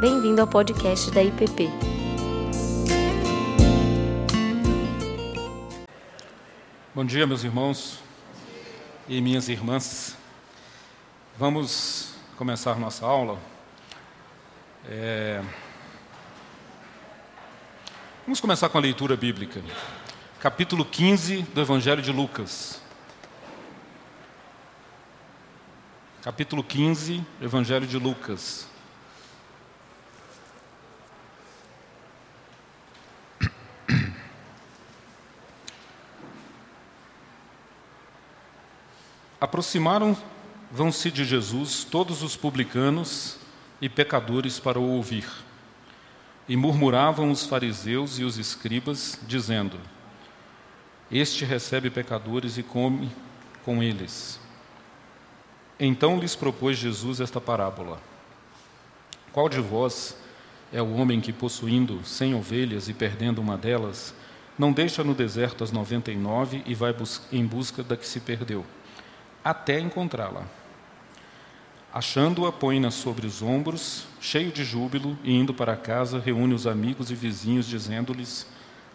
Bem-vindo ao podcast da IPP. Bom dia, meus irmãos e minhas irmãs. Vamos começar nossa aula. É... Vamos começar com a leitura bíblica. Capítulo 15 do Evangelho de Lucas. Capítulo 15, Evangelho de Lucas. Aproximaram-se de Jesus todos os publicanos e pecadores para o ouvir. E murmuravam os fariseus e os escribas, dizendo: Este recebe pecadores e come com eles. Então lhes propôs Jesus esta parábola: Qual de vós é o homem que, possuindo cem ovelhas e perdendo uma delas, não deixa no deserto as noventa e nove e vai em busca da que se perdeu? Até encontrá-la. Achando-a, põe-na sobre os ombros, cheio de júbilo, e indo para casa, reúne os amigos e vizinhos, dizendo-lhes: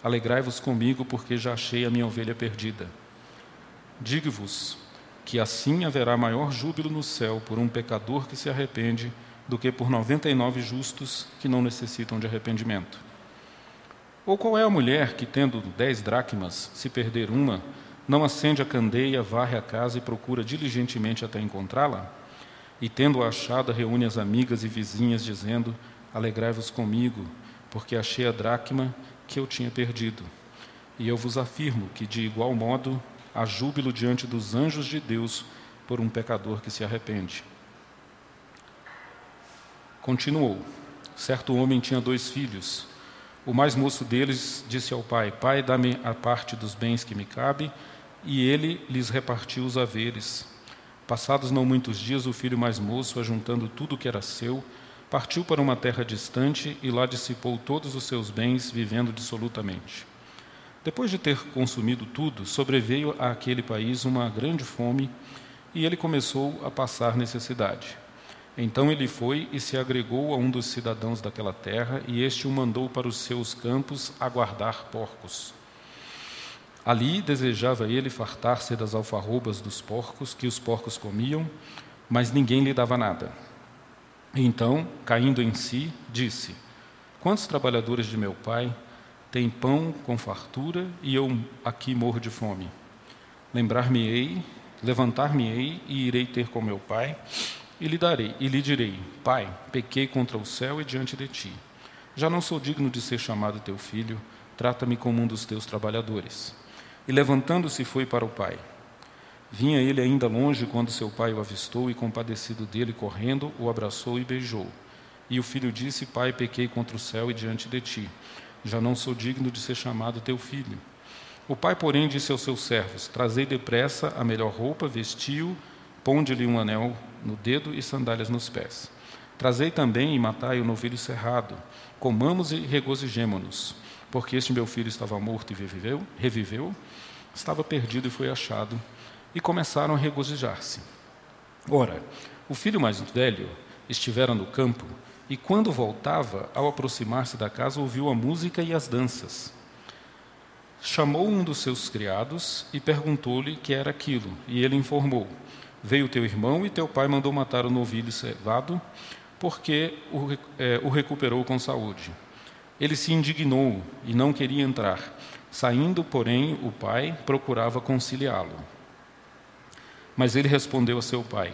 Alegrai-vos comigo, porque já achei a minha ovelha perdida. Digo-vos que assim haverá maior júbilo no céu por um pecador que se arrepende do que por noventa e nove justos que não necessitam de arrependimento. Ou qual é a mulher que, tendo dez dracmas, se perder uma, não acende a candeia, varre a casa e procura diligentemente até encontrá-la? E, tendo-a achada, reúne as amigas e vizinhas, dizendo: Alegrai-vos comigo, porque achei a dracma que eu tinha perdido. E eu vos afirmo que, de igual modo, há júbilo diante dos anjos de Deus por um pecador que se arrepende. Continuou: Certo homem tinha dois filhos. O mais moço deles disse ao pai: Pai, dá-me a parte dos bens que me cabe e ele lhes repartiu os haveres. Passados não muitos dias, o filho mais moço, ajuntando tudo o que era seu, partiu para uma terra distante e lá dissipou todos os seus bens, vivendo dissolutamente. Depois de ter consumido tudo, sobreveio àquele país uma grande fome e ele começou a passar necessidade. Então ele foi e se agregou a um dos cidadãos daquela terra, e este o mandou para os seus campos a guardar porcos. Ali desejava ele fartar-se das alfarrobas dos porcos que os porcos comiam, mas ninguém lhe dava nada. Então, caindo em si, disse: Quantos trabalhadores de meu pai têm pão com fartura e eu aqui morro de fome? Lembrar-me-ei, levantar-me-ei e irei ter com meu pai e lhe darei e lhe direi: Pai, pequei contra o céu e diante de ti. Já não sou digno de ser chamado teu filho, trata-me como um dos teus trabalhadores. E levantando-se foi para o pai. Vinha ele ainda longe quando seu pai o avistou e, compadecido dele, correndo, o abraçou e beijou. E o filho disse: Pai, pequei contra o céu e diante de ti. Já não sou digno de ser chamado teu filho. O pai, porém, disse aos seus servos: Trazei depressa a melhor roupa, vestiu, ponde-lhe um anel no dedo e sandálias nos pés. Trazei também e matai o novilho cerrado. Comamos e regozijemo-nos porque este meu filho estava morto e reviveu, reviveu, estava perdido e foi achado, e começaram a regozijar-se. Ora, o filho mais velho estivera no campo, e quando voltava, ao aproximar-se da casa, ouviu a música e as danças. Chamou um dos seus criados e perguntou-lhe que era aquilo, e ele informou: Veio teu irmão e teu pai mandou matar o novilho cevado, porque o, é, o recuperou com saúde. Ele se indignou e não queria entrar. Saindo, porém, o pai procurava conciliá-lo. Mas ele respondeu a seu pai: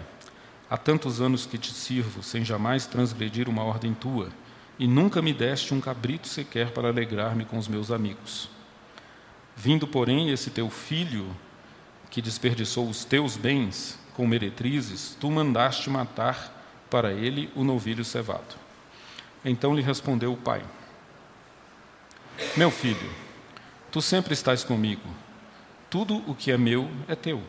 Há tantos anos que te sirvo, sem jamais transgredir uma ordem tua, e nunca me deste um cabrito sequer para alegrar-me com os meus amigos. Vindo, porém, esse teu filho, que desperdiçou os teus bens com meretrizes, tu mandaste matar para ele o novilho cevado. Então lhe respondeu o pai: meu filho, tu sempre estás comigo. Tudo o que é meu é teu.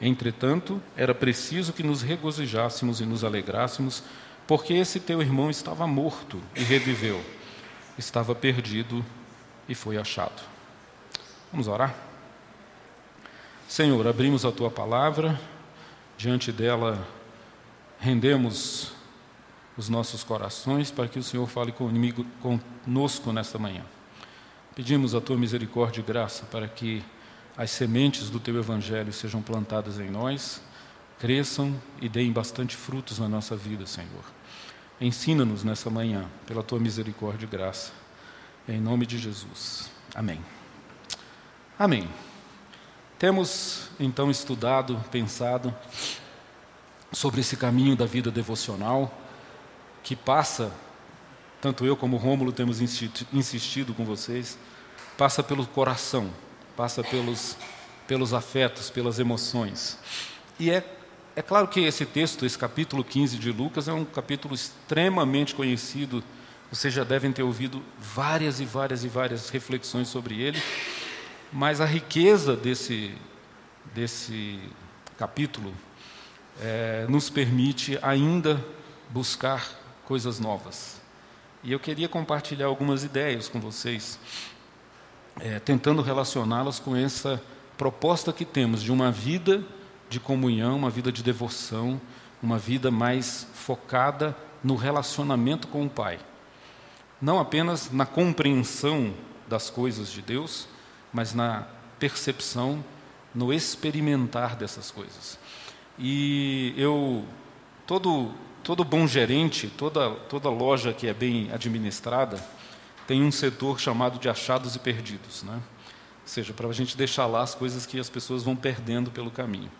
Entretanto, era preciso que nos regozijássemos e nos alegrássemos, porque esse teu irmão estava morto e reviveu, estava perdido e foi achado. Vamos orar? Senhor, abrimos a tua palavra, diante dela rendemos os nossos corações para que o Senhor fale comigo, conosco nesta manhã. Pedimos a tua misericórdia e graça para que as sementes do teu evangelho sejam plantadas em nós, cresçam e deem bastante frutos na nossa vida, Senhor. Ensina-nos nessa manhã, pela tua misericórdia e graça. Em nome de Jesus. Amém. Amém. Temos então estudado, pensado sobre esse caminho da vida devocional que passa, tanto eu como Rômulo temos insistido com vocês, passa pelo coração, passa pelos, pelos afetos, pelas emoções. E é, é claro que esse texto, esse capítulo 15 de Lucas, é um capítulo extremamente conhecido, vocês já devem ter ouvido várias e várias e várias reflexões sobre ele, mas a riqueza desse, desse capítulo é, nos permite ainda buscar coisas novas. E eu queria compartilhar algumas ideias com vocês é, tentando relacioná-las com essa proposta que temos de uma vida de comunhão, uma vida de devoção, uma vida mais focada no relacionamento com o Pai. Não apenas na compreensão das coisas de Deus, mas na percepção, no experimentar dessas coisas. E eu, todo, todo bom gerente, toda, toda loja que é bem administrada, tem um setor chamado de achados e perdidos, né? ou seja, para a gente deixar lá as coisas que as pessoas vão perdendo pelo caminho.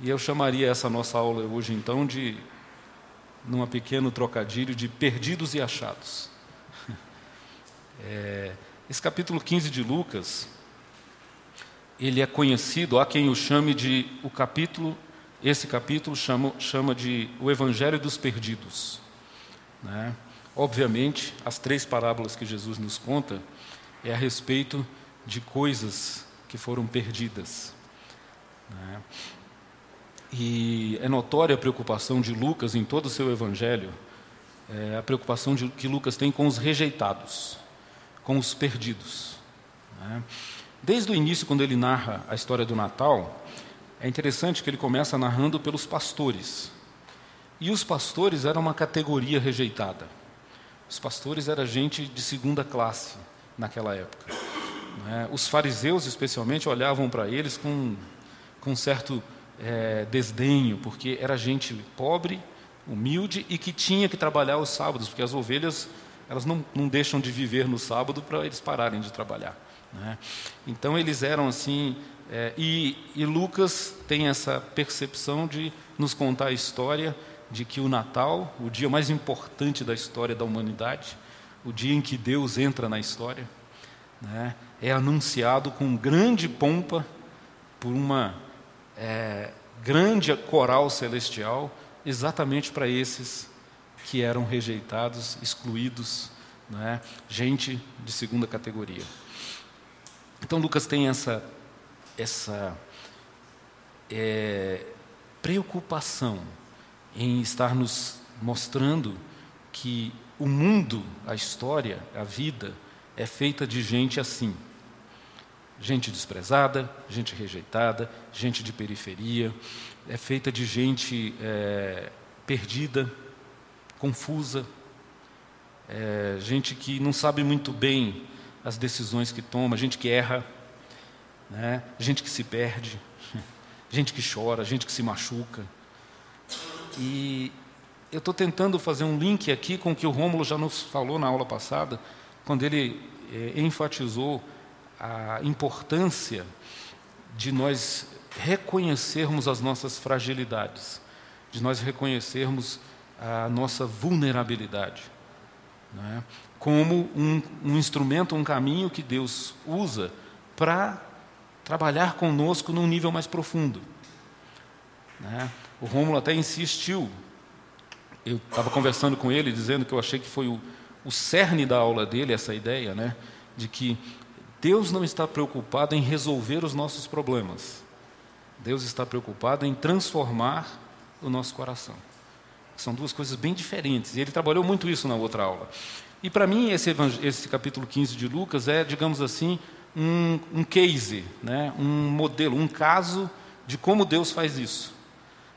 E eu chamaria essa nossa aula hoje, então, de, num pequeno trocadilho, de perdidos e achados. É, esse capítulo 15 de Lucas, ele é conhecido, há quem o chame de o capítulo, esse capítulo chama, chama de o Evangelho dos Perdidos. Né? Obviamente, as três parábolas que Jesus nos conta é a respeito de coisas que foram perdidas. Né? E é notória a preocupação de Lucas em todo o seu evangelho, é a preocupação de, que Lucas tem com os rejeitados, com os perdidos. Né? Desde o início, quando ele narra a história do Natal, é interessante que ele começa narrando pelos pastores. E os pastores eram uma categoria rejeitada. Os pastores eram gente de segunda classe naquela época. Né? Os fariseus, especialmente, olhavam para eles com, com certo é, desdenho, porque era gente pobre, humilde e que tinha que trabalhar os sábados, porque as ovelhas elas não, não deixam de viver no sábado para eles pararem de trabalhar. Né? Então eles eram assim, é, e, e Lucas tem essa percepção de nos contar a história de que o Natal, o dia mais importante da história da humanidade, o dia em que Deus entra na história, né, é anunciado com grande pompa por uma é, grande coral celestial, exatamente para esses que eram rejeitados, excluídos, né, gente de segunda categoria. Então Lucas tem essa, essa é, preocupação em estar nos mostrando que o mundo, a história, a vida é feita de gente assim. Gente desprezada, gente rejeitada, gente de periferia, é feita de gente é, perdida, confusa, é, gente que não sabe muito bem as decisões que toma, gente que erra, né? gente que se perde, gente que chora, gente que se machuca. E eu estou tentando fazer um link aqui com o que o Rômulo já nos falou na aula passada, quando ele é, enfatizou a importância de nós reconhecermos as nossas fragilidades, de nós reconhecermos a nossa vulnerabilidade, né? como um, um instrumento, um caminho que Deus usa para trabalhar conosco num nível mais profundo. Né? O Rômulo até insistiu. Eu estava conversando com ele, dizendo que eu achei que foi o, o cerne da aula dele, essa ideia, né? de que Deus não está preocupado em resolver os nossos problemas. Deus está preocupado em transformar o nosso coração. São duas coisas bem diferentes. E ele trabalhou muito isso na outra aula. E para mim, esse, esse, capítulo 15 de Lucas é, digamos assim, um, um case, né? um modelo, um caso de como Deus faz isso.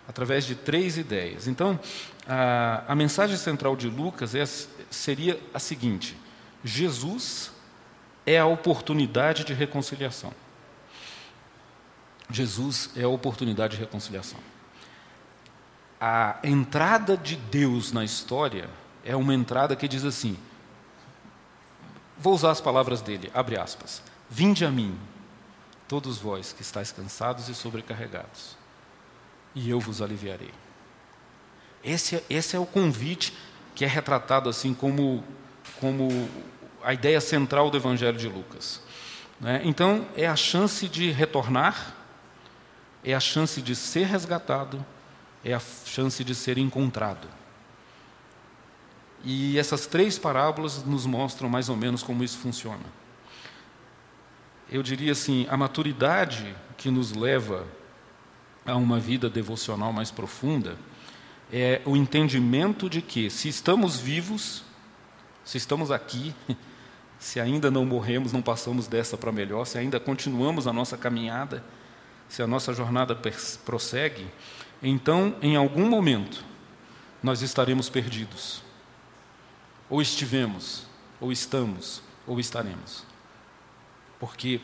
através de três ideias. Então, a, a mensagem central de Lucas é, seria a seguinte: Jesus é a oportunidade de reconciliação. Jesus é a oportunidade de reconciliação. A entrada de Deus na história é uma entrada que diz assim: vou usar as palavras dele, abre aspas. Vinde a mim, todos vós que estáis cansados e sobrecarregados, e eu vos aliviarei. Esse, é, esse é o convite que é retratado assim como, como a ideia central do Evangelho de Lucas. Né? Então, é a chance de retornar, é a chance de ser resgatado, é a chance de ser encontrado. E essas três parábolas nos mostram mais ou menos como isso funciona. Eu diria assim: a maturidade que nos leva a uma vida devocional mais profunda é o entendimento de que, se estamos vivos, se estamos aqui, se ainda não morremos, não passamos dessa para melhor, se ainda continuamos a nossa caminhada, se a nossa jornada prossegue, então, em algum momento, nós estaremos perdidos. Ou estivemos, ou estamos, ou estaremos. Porque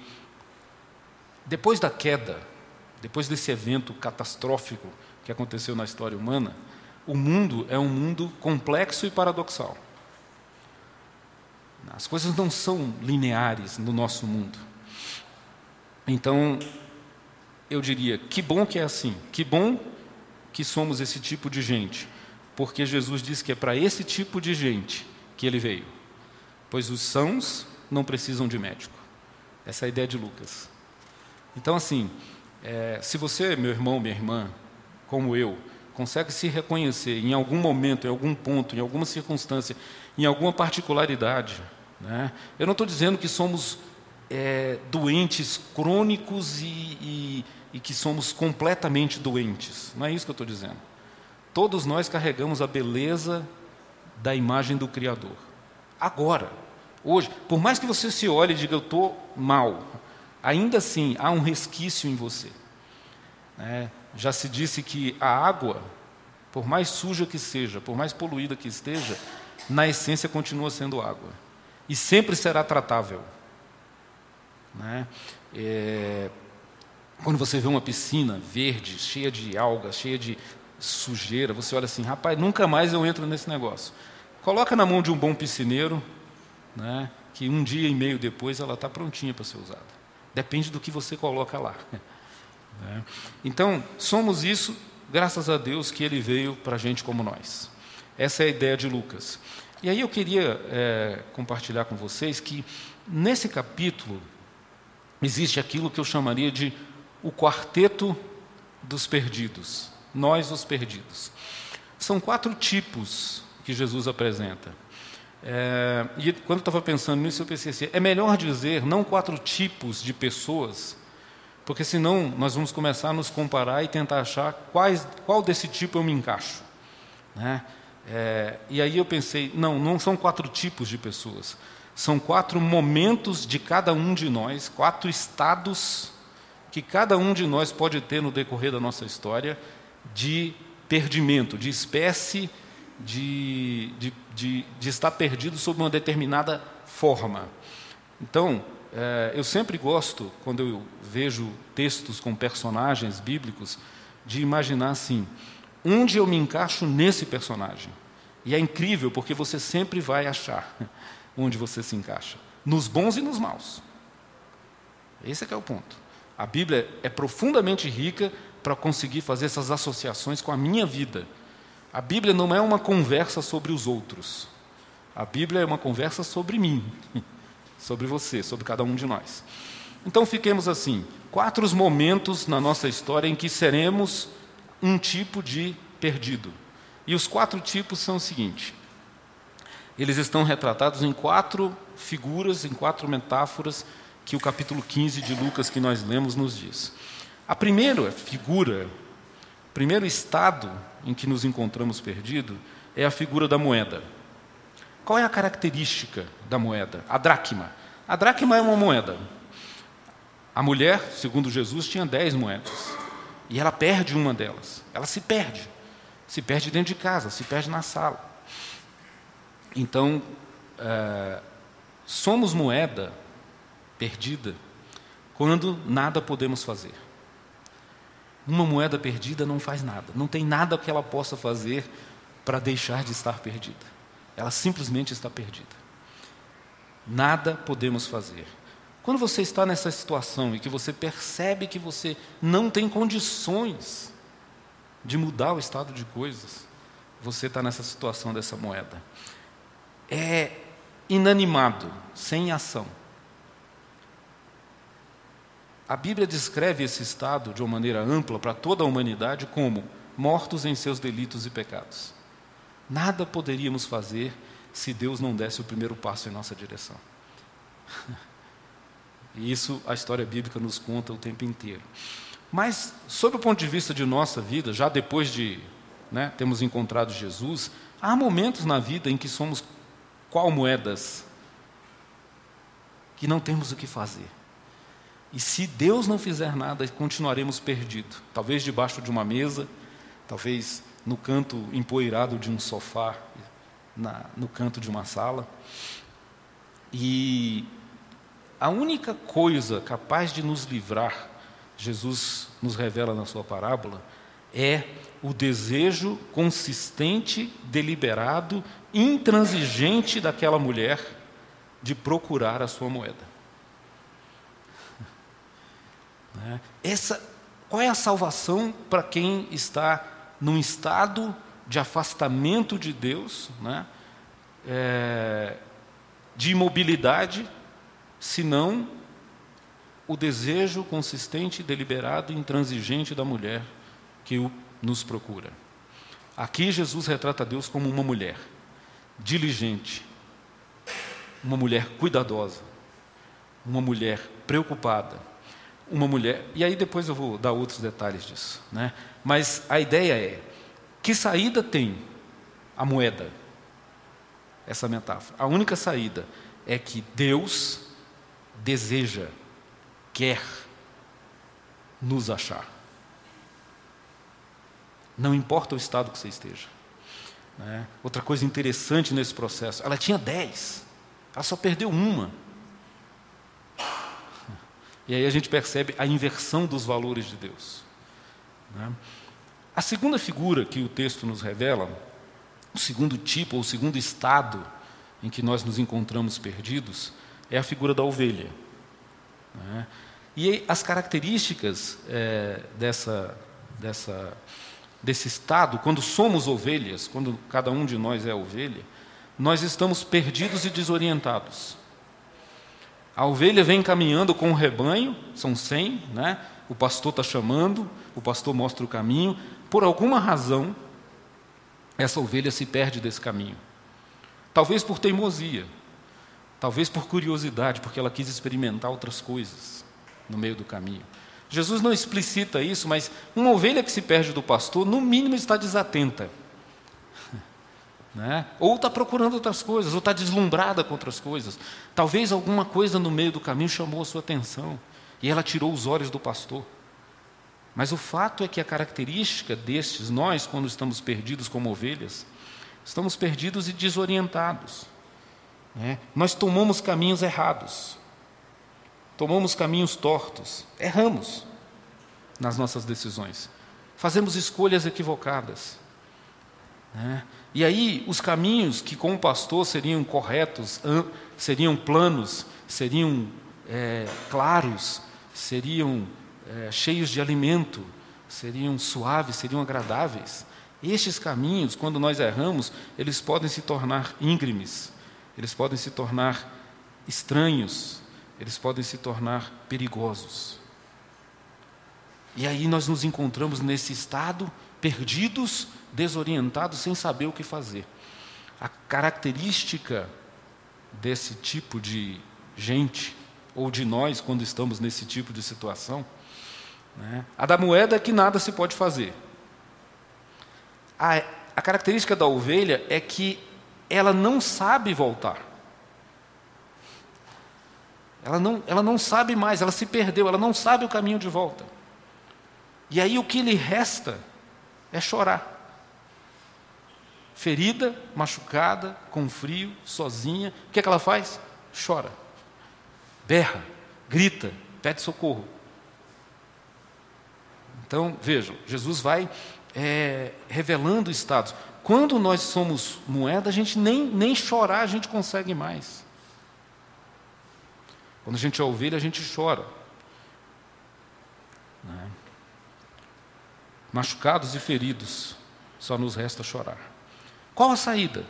depois da queda, depois desse evento catastrófico que aconteceu na história humana, o mundo é um mundo complexo e paradoxal. As coisas não são lineares no nosso mundo. Então, eu diria: que bom que é assim, que bom que somos esse tipo de gente, porque Jesus disse que é para esse tipo de gente que ele veio. Pois os sãos não precisam de médico. Essa é a ideia de Lucas. Então, assim, é, se você, meu irmão, minha irmã, como eu, consegue se reconhecer em algum momento, em algum ponto, em alguma circunstância, em alguma particularidade. Né? Eu não estou dizendo que somos é, doentes crônicos e, e, e que somos completamente doentes. Não é isso que eu estou dizendo. Todos nós carregamos a beleza da imagem do Criador. Agora, hoje, por mais que você se olhe e diga eu estou mal, ainda assim há um resquício em você. É, já se disse que a água, por mais suja que seja, por mais poluída que esteja, na essência continua sendo água. E sempre será tratável. Né? É, quando você vê uma piscina verde, cheia de algas, cheia de sujeira, você olha assim, rapaz, nunca mais eu entro nesse negócio. Coloca na mão de um bom piscineiro, né, que um dia e meio depois ela está prontinha para ser usada. Depende do que você coloca lá. Né? Então, somos isso, graças a Deus que Ele veio para gente como nós. Essa é a ideia de Lucas. E aí eu queria é, compartilhar com vocês que nesse capítulo existe aquilo que eu chamaria de o quarteto dos perdidos. Nós, os perdidos. São quatro tipos que Jesus apresenta. É, e quando eu estava pensando nisso, eu pensei assim: é melhor dizer não quatro tipos de pessoas, porque senão nós vamos começar a nos comparar e tentar achar quais, qual desse tipo eu me encaixo. Né? É, e aí eu pensei: não, não são quatro tipos de pessoas, são quatro momentos de cada um de nós, quatro estados que cada um de nós pode ter no decorrer da nossa história de perdimento, de espécie de, de, de, de estar perdido sob uma determinada forma. Então, é, eu sempre gosto, quando eu vejo textos com personagens bíblicos, de imaginar assim: onde eu me encaixo nesse personagem? E é incrível, porque você sempre vai achar onde você se encaixa, nos bons e nos maus. Esse é que é o ponto. A Bíblia é profundamente rica para conseguir fazer essas associações com a minha vida, a Bíblia não é uma conversa sobre os outros. A Bíblia é uma conversa sobre mim, sobre você, sobre cada um de nós. Então fiquemos assim: quatro momentos na nossa história em que seremos um tipo de perdido. E os quatro tipos são o seguinte: eles estão retratados em quatro figuras, em quatro metáforas que o capítulo 15 de Lucas que nós lemos nos diz. A primeira figura primeiro estado em que nos encontramos perdidos é a figura da moeda. Qual é a característica da moeda? A dracma. A dracma é uma moeda. A mulher, segundo Jesus, tinha dez moedas. E ela perde uma delas. Ela se perde. Se perde dentro de casa, se perde na sala. Então, é, somos moeda perdida quando nada podemos fazer. Uma moeda perdida não faz nada, não tem nada que ela possa fazer para deixar de estar perdida. Ela simplesmente está perdida. Nada podemos fazer. Quando você está nessa situação e que você percebe que você não tem condições de mudar o estado de coisas, você está nessa situação dessa moeda. É inanimado, sem ação. A Bíblia descreve esse estado de uma maneira ampla para toda a humanidade como mortos em seus delitos e pecados. Nada poderíamos fazer se Deus não desse o primeiro passo em nossa direção. E isso a história bíblica nos conta o tempo inteiro. Mas, sob o ponto de vista de nossa vida, já depois de né, termos encontrado Jesus, há momentos na vida em que somos qual moedas que não temos o que fazer. E se Deus não fizer nada, continuaremos perdidos. Talvez debaixo de uma mesa, talvez no canto empoeirado de um sofá, na, no canto de uma sala. E a única coisa capaz de nos livrar, Jesus nos revela na sua parábola, é o desejo consistente, deliberado, intransigente daquela mulher de procurar a sua moeda. Né? Essa, qual é a salvação para quem está num estado de afastamento de Deus, né? É, de imobilidade, senão o desejo consistente, deliberado e intransigente da mulher que o, nos procura. Aqui Jesus retrata Deus como uma mulher diligente, uma mulher cuidadosa, uma mulher preocupada, uma mulher. E aí depois eu vou dar outros detalhes disso, né? Mas a ideia é que saída tem a moeda? Essa metáfora. A única saída é que Deus deseja, quer nos achar. Não importa o estado que você esteja. Né? Outra coisa interessante nesse processo, ela tinha dez, ela só perdeu uma. E aí a gente percebe a inversão dos valores de Deus. Né? A segunda figura que o texto nos revela, o segundo tipo, ou o segundo estado em que nós nos encontramos perdidos, é a figura da ovelha. Né? E as características é, dessa, dessa, desse estado, quando somos ovelhas, quando cada um de nós é ovelha, nós estamos perdidos e desorientados. A ovelha vem caminhando com o rebanho, são cem, né? o pastor está chamando, o pastor mostra o caminho. Por alguma razão, essa ovelha se perde desse caminho. Talvez por teimosia, talvez por curiosidade, porque ela quis experimentar outras coisas no meio do caminho. Jesus não explicita isso, mas uma ovelha que se perde do pastor, no mínimo está desatenta. Né? Ou está procurando outras coisas, ou está deslumbrada com outras coisas. Talvez alguma coisa no meio do caminho chamou a sua atenção e ela tirou os olhos do pastor. Mas o fato é que a característica destes, nós, quando estamos perdidos como ovelhas, estamos perdidos e desorientados. Né? Nós tomamos caminhos errados, tomamos caminhos tortos, erramos nas nossas decisões, fazemos escolhas equivocadas. Né? E aí, os caminhos que com o pastor seriam corretos, seriam planos, seriam é, claros, seriam é, cheios de alimento, seriam suaves, seriam agradáveis. Estes caminhos, quando nós erramos, eles podem se tornar íngremes, eles podem se tornar estranhos, eles podem se tornar perigosos. E aí nós nos encontramos nesse estado, perdidos, desorientados, sem saber o que fazer. A característica desse tipo de gente, ou de nós, quando estamos nesse tipo de situação, né, a da moeda é que nada se pode fazer. A, a característica da ovelha é que ela não sabe voltar. Ela não, ela não sabe mais, ela se perdeu, ela não sabe o caminho de volta. E aí o que lhe resta é chorar. Ferida, machucada, com frio, sozinha, o que, é que ela faz? Chora, berra, grita, pede socorro. Então, vejam, Jesus vai é, revelando estados. Quando nós somos moeda, a gente nem, nem chorar a gente consegue mais. Quando a gente é ovelha, a gente chora. Né? Machucados e feridos, só nos resta chorar. Qual a saída?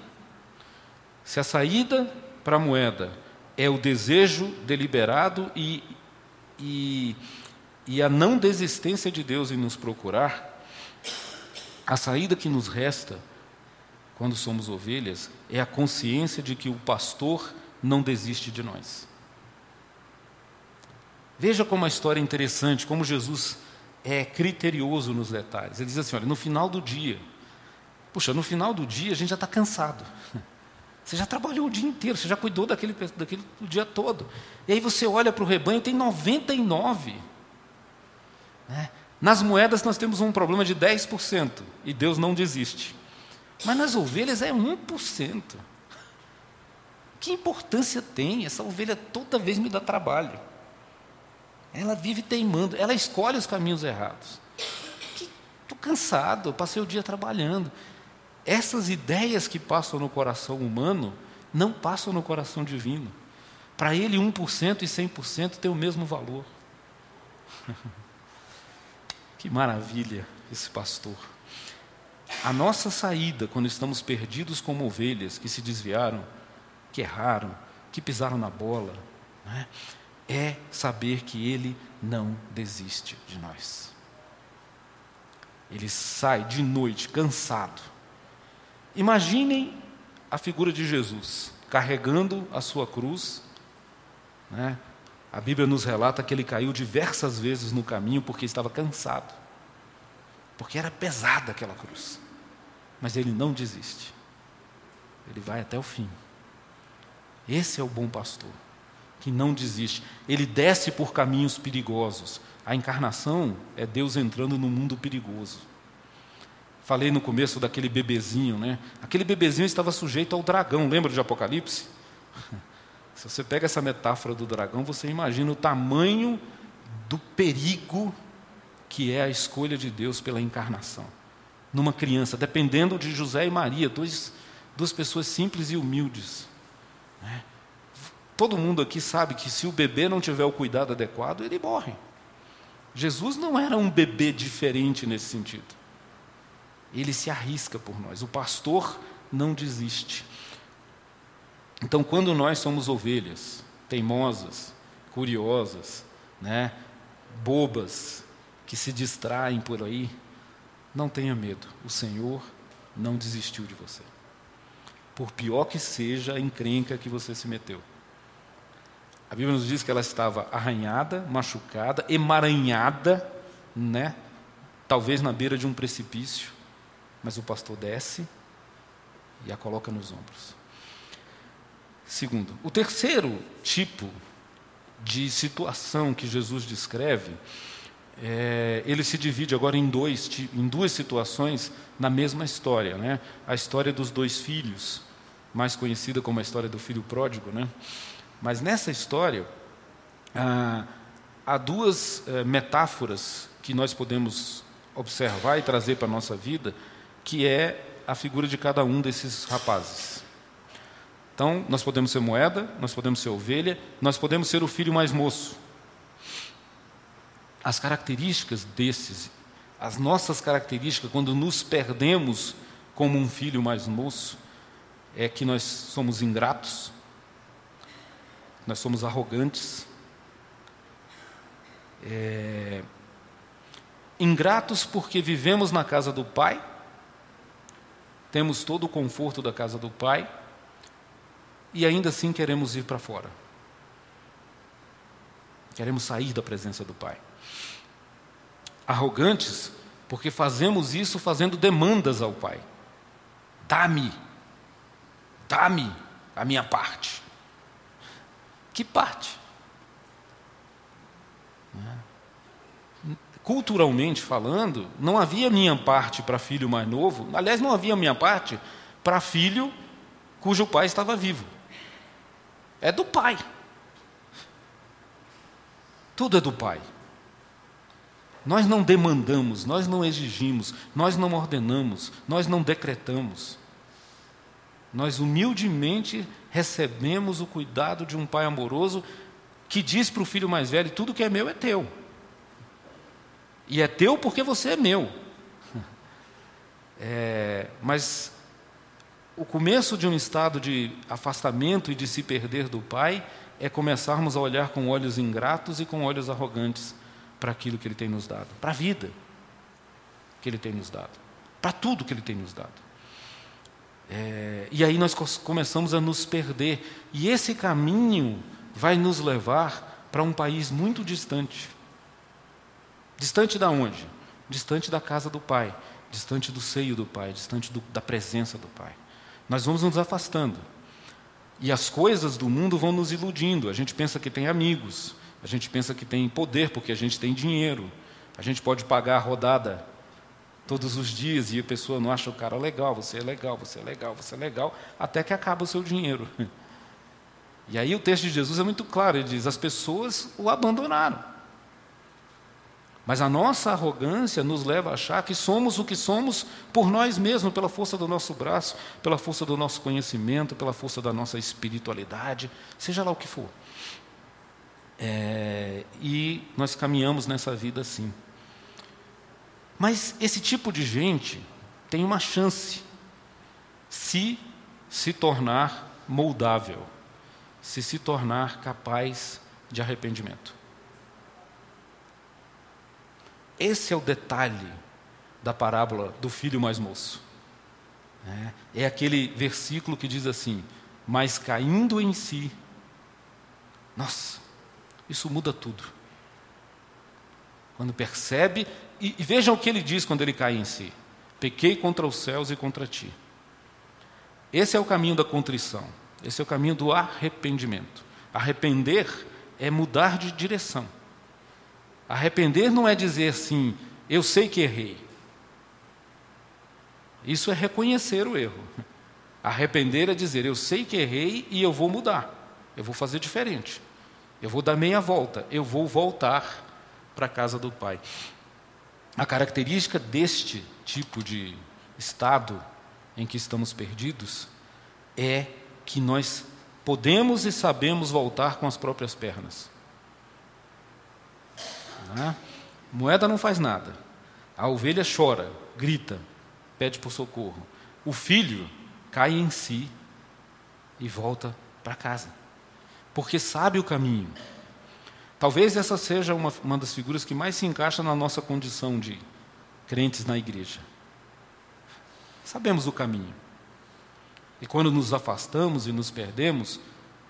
Se a saída para a moeda é o desejo deliberado e, e, e a não desistência de Deus em nos procurar, a saída que nos resta, quando somos ovelhas, é a consciência de que o pastor não desiste de nós. Veja como a história é interessante, como Jesus é criterioso nos detalhes. Ele diz assim: olha, no final do dia, puxa, no final do dia a gente já está cansado. Você já trabalhou o dia inteiro, você já cuidou daquele, daquele o dia todo. E aí você olha para o rebanho, tem 99. Né? Nas moedas nós temos um problema de 10%, e Deus não desiste. Mas nas ovelhas é 1%. Que importância tem? Essa ovelha toda vez me dá trabalho. Ela vive teimando, ela escolhe os caminhos errados. Estou cansado, passei o dia trabalhando. Essas ideias que passam no coração humano não passam no coração divino. Para ele, 1% e 100% tem o mesmo valor. Que maravilha esse pastor. A nossa saída, quando estamos perdidos como ovelhas que se desviaram, que erraram, que pisaram na bola, né, é saber que Ele não desiste de nós. Ele sai de noite cansado. Imaginem a figura de Jesus carregando a sua cruz, né, a Bíblia nos relata que ele caiu diversas vezes no caminho porque estava cansado. Porque era pesada aquela cruz. Mas ele não desiste. Ele vai até o fim. Esse é o bom pastor, que não desiste. Ele desce por caminhos perigosos. A encarnação é Deus entrando no mundo perigoso. Falei no começo daquele bebezinho, né? Aquele bebezinho estava sujeito ao dragão, lembra de Apocalipse? Se você pega essa metáfora do dragão, você imagina o tamanho do perigo que é a escolha de Deus pela encarnação. Numa criança, dependendo de José e Maria, dois, duas pessoas simples e humildes. Né? Todo mundo aqui sabe que se o bebê não tiver o cuidado adequado, ele morre. Jesus não era um bebê diferente nesse sentido. Ele se arrisca por nós. O pastor não desiste. Então, quando nós somos ovelhas, teimosas, curiosas, né, bobas, que se distraem por aí, não tenha medo, o Senhor não desistiu de você. Por pior que seja a encrenca que você se meteu. A Bíblia nos diz que ela estava arranhada, machucada, emaranhada, né? Talvez na beira de um precipício, mas o pastor desce e a coloca nos ombros. Segundo, o terceiro tipo de situação que Jesus descreve, é, ele se divide agora em, dois, em duas situações na mesma história. Né? A história dos dois filhos, mais conhecida como a história do filho pródigo. Né? Mas nessa história, ah, há duas eh, metáforas que nós podemos observar e trazer para a nossa vida, que é a figura de cada um desses rapazes. Então, nós podemos ser moeda, nós podemos ser ovelha, nós podemos ser o filho mais moço. As características desses, as nossas características, quando nos perdemos como um filho mais moço, é que nós somos ingratos, nós somos arrogantes, é, ingratos porque vivemos na casa do Pai, temos todo o conforto da casa do Pai, e ainda assim queremos ir para fora. Queremos sair da presença do Pai. Arrogantes, porque fazemos isso fazendo demandas ao Pai. Dá-me, dá-me a minha parte. Que parte? Culturalmente falando, não havia minha parte para filho mais novo, aliás, não havia minha parte para filho cujo pai estava vivo. É do pai. Tudo é do pai. Nós não demandamos, nós não exigimos, nós não ordenamos, nós não decretamos. Nós humildemente recebemos o cuidado de um pai amoroso que diz para o filho mais velho: tudo que é meu é teu. E é teu porque você é meu. É, mas o começo de um estado de afastamento e de se perder do Pai é começarmos a olhar com olhos ingratos e com olhos arrogantes para aquilo que Ele tem nos dado, para a vida que Ele tem nos dado, para tudo que Ele tem nos dado. É, e aí nós começamos a nos perder, e esse caminho vai nos levar para um país muito distante. Distante da onde? Distante da casa do Pai, distante do seio do Pai, distante do, da presença do Pai. Nós vamos nos afastando. E as coisas do mundo vão nos iludindo. A gente pensa que tem amigos, a gente pensa que tem poder porque a gente tem dinheiro. A gente pode pagar a rodada todos os dias e a pessoa não acha o cara legal, você é legal, você é legal, você é legal, até que acaba o seu dinheiro. E aí o texto de Jesus é muito claro, ele diz: as pessoas o abandonaram. Mas a nossa arrogância nos leva a achar que somos o que somos por nós mesmos, pela força do nosso braço, pela força do nosso conhecimento, pela força da nossa espiritualidade, seja lá o que for. É, e nós caminhamos nessa vida assim. Mas esse tipo de gente tem uma chance se se tornar moldável, se se tornar capaz de arrependimento. Esse é o detalhe da parábola do filho mais moço. É, é aquele versículo que diz assim: Mas caindo em si, nossa, isso muda tudo. Quando percebe, e, e vejam o que ele diz quando ele cai em si: Pequei contra os céus e contra ti. Esse é o caminho da contrição, esse é o caminho do arrependimento. Arrepender é mudar de direção. Arrepender não é dizer assim, eu sei que errei. Isso é reconhecer o erro. Arrepender é dizer, eu sei que errei e eu vou mudar. Eu vou fazer diferente. Eu vou dar meia volta. Eu vou voltar para a casa do Pai. A característica deste tipo de estado em que estamos perdidos é que nós podemos e sabemos voltar com as próprias pernas. Né? Moeda não faz nada. A ovelha chora, grita, pede por socorro. O filho cai em si e volta para casa, porque sabe o caminho. Talvez essa seja uma, uma das figuras que mais se encaixa na nossa condição de crentes na igreja. Sabemos o caminho. E quando nos afastamos e nos perdemos,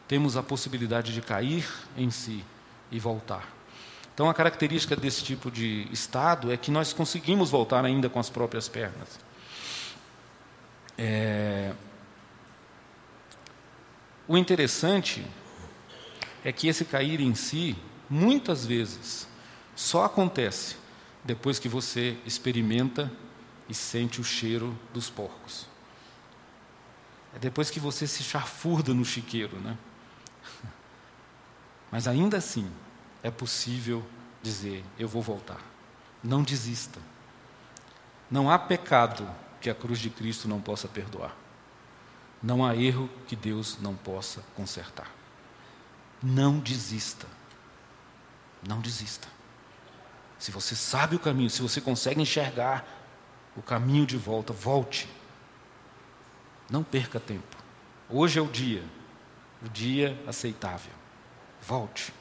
temos a possibilidade de cair em si e voltar. Então, a característica desse tipo de estado é que nós conseguimos voltar ainda com as próprias pernas. É... O interessante é que esse cair em si, muitas vezes, só acontece depois que você experimenta e sente o cheiro dos porcos. É depois que você se chafurda no chiqueiro, né? Mas ainda assim, é possível dizer: Eu vou voltar. Não desista. Não há pecado que a cruz de Cristo não possa perdoar. Não há erro que Deus não possa consertar. Não desista. Não desista. Se você sabe o caminho, se você consegue enxergar o caminho de volta, volte. Não perca tempo. Hoje é o dia, o dia aceitável. Volte.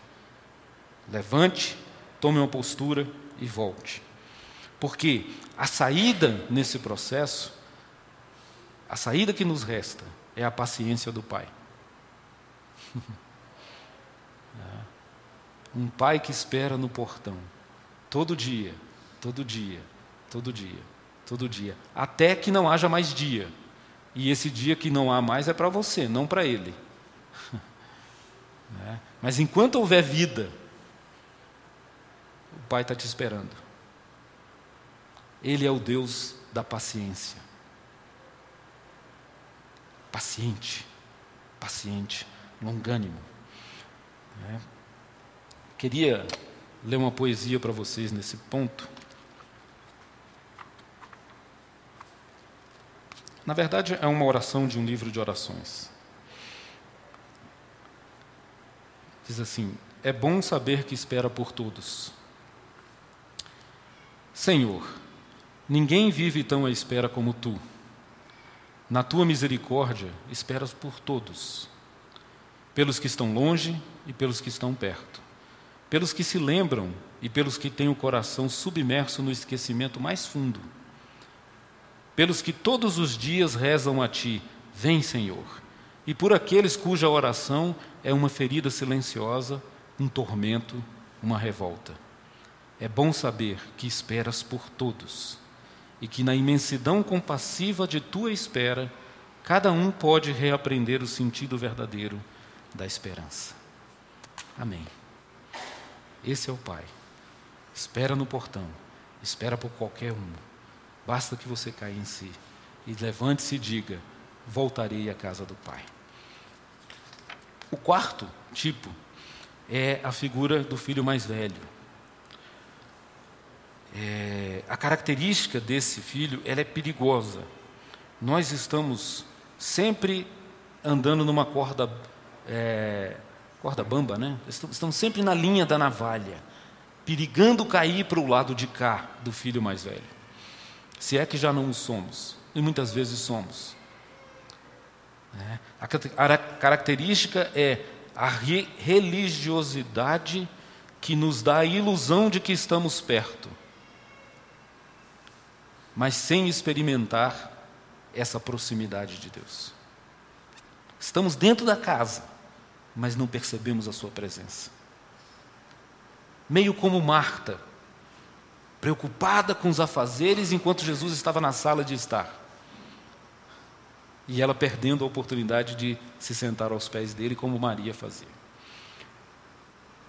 Levante, tome uma postura e volte. Porque a saída nesse processo, a saída que nos resta, é a paciência do Pai. um pai que espera no portão, todo dia, todo dia, todo dia, todo dia, até que não haja mais dia. E esse dia que não há mais é para você, não para ele. Mas enquanto houver vida, o Pai está te esperando. Ele é o Deus da paciência. Paciente, paciente, longânimo. É. Queria ler uma poesia para vocês nesse ponto. Na verdade, é uma oração de um livro de orações. Diz assim: É bom saber que espera por todos. Senhor, ninguém vive tão à espera como tu. Na tua misericórdia, esperas por todos, pelos que estão longe e pelos que estão perto, pelos que se lembram e pelos que têm o coração submerso no esquecimento mais fundo pelos que todos os dias rezam a Ti, vem, Senhor, e por aqueles cuja oração é uma ferida silenciosa, um tormento, uma revolta. É bom saber que esperas por todos e que na imensidão compassiva de tua espera, cada um pode reaprender o sentido verdadeiro da esperança. Amém. Esse é o Pai. Espera no portão, espera por qualquer um Basta que você caia em si e levante-se e diga: Voltarei à casa do Pai. O quarto tipo é a figura do filho mais velho. É, a característica desse filho ela é perigosa. Nós estamos sempre andando numa corda, é, corda bamba, né? Estamos sempre na linha da navalha, perigando cair para o lado de cá do filho mais velho se é que já não o somos, e muitas vezes somos. É, a característica é a religiosidade que nos dá a ilusão de que estamos perto, mas sem experimentar essa proximidade de Deus. Estamos dentro da casa, mas não percebemos a Sua presença. Meio como Marta, preocupada com os afazeres enquanto Jesus estava na sala de estar. E ela perdendo a oportunidade de se sentar aos pés dele, como Maria fazia.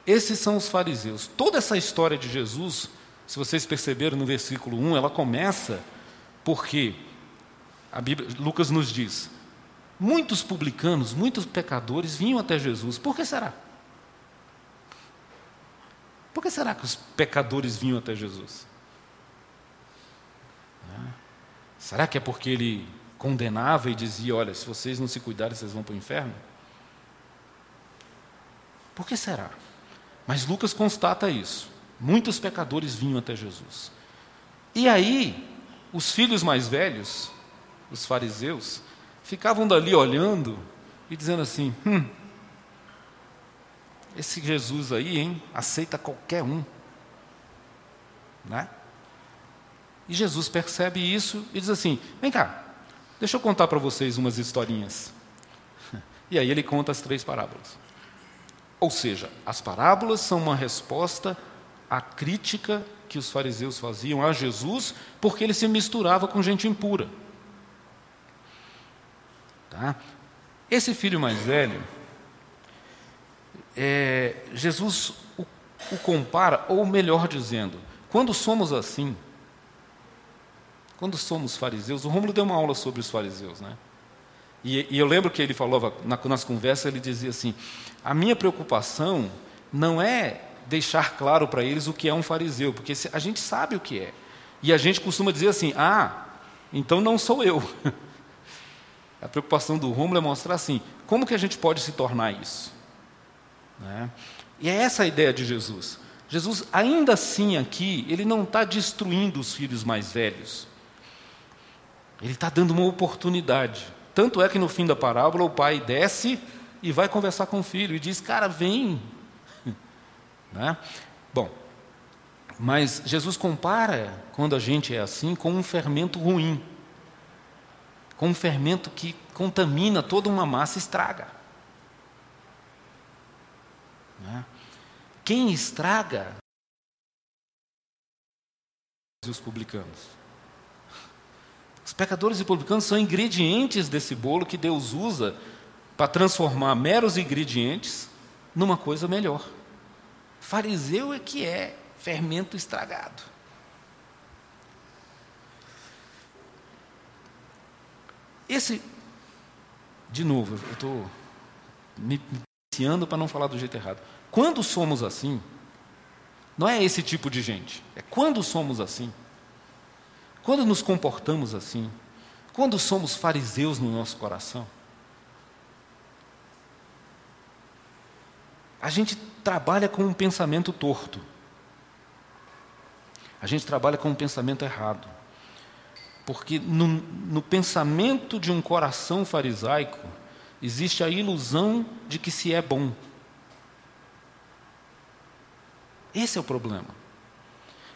Esses são os fariseus. Toda essa história de Jesus, se vocês perceberam no versículo 1, ela começa porque a Bíblia, Lucas nos diz: muitos publicanos, muitos pecadores vinham até Jesus. Por que será? Por que será que os pecadores vinham até Jesus? Será que é porque ele condenava e dizia: olha, se vocês não se cuidarem, vocês vão para o inferno? Por que será? Mas Lucas constata isso. Muitos pecadores vinham até Jesus. E aí, os filhos mais velhos, os fariseus, ficavam dali olhando e dizendo assim: hum, esse Jesus aí, hein, aceita qualquer um. Né? E Jesus percebe isso e diz assim: vem cá, deixa eu contar para vocês umas historinhas. E aí ele conta as três parábolas. Ou seja, as parábolas são uma resposta à crítica que os fariseus faziam a Jesus, porque ele se misturava com gente impura. Tá? Esse filho mais velho, é, Jesus o, o compara, ou melhor dizendo, quando somos assim, quando somos fariseus, o Rômulo deu uma aula sobre os fariseus, né? E, e eu lembro que ele falava, na, nas conversas, ele dizia assim: a minha preocupação não é deixar claro para eles o que é um fariseu, porque a gente sabe o que é. E a gente costuma dizer assim: ah, então não sou eu. A preocupação do Rômulo é mostrar assim: como que a gente pode se tornar isso? Né? E é essa a ideia de Jesus. Jesus, ainda assim, aqui, ele não está destruindo os filhos mais velhos. Ele está dando uma oportunidade. Tanto é que no fim da parábola o pai desce e vai conversar com o filho e diz: Cara, vem. Né? Bom, mas Jesus compara, quando a gente é assim, com um fermento ruim, com um fermento que contamina toda uma massa e estraga. Né? Quem estraga? Os publicanos. Os pecadores e publicanos são ingredientes desse bolo que Deus usa para transformar meros ingredientes numa coisa melhor. Fariseu é que é fermento estragado. Esse, de novo, eu estou me iniciando para não falar do jeito errado. Quando somos assim, não é esse tipo de gente. É quando somos assim. Quando nos comportamos assim. Quando somos fariseus no nosso coração. A gente trabalha com um pensamento torto. A gente trabalha com um pensamento errado. Porque no, no, pensamento de um coração farisaico existe a ilusão de que se é bom. Esse é o problema.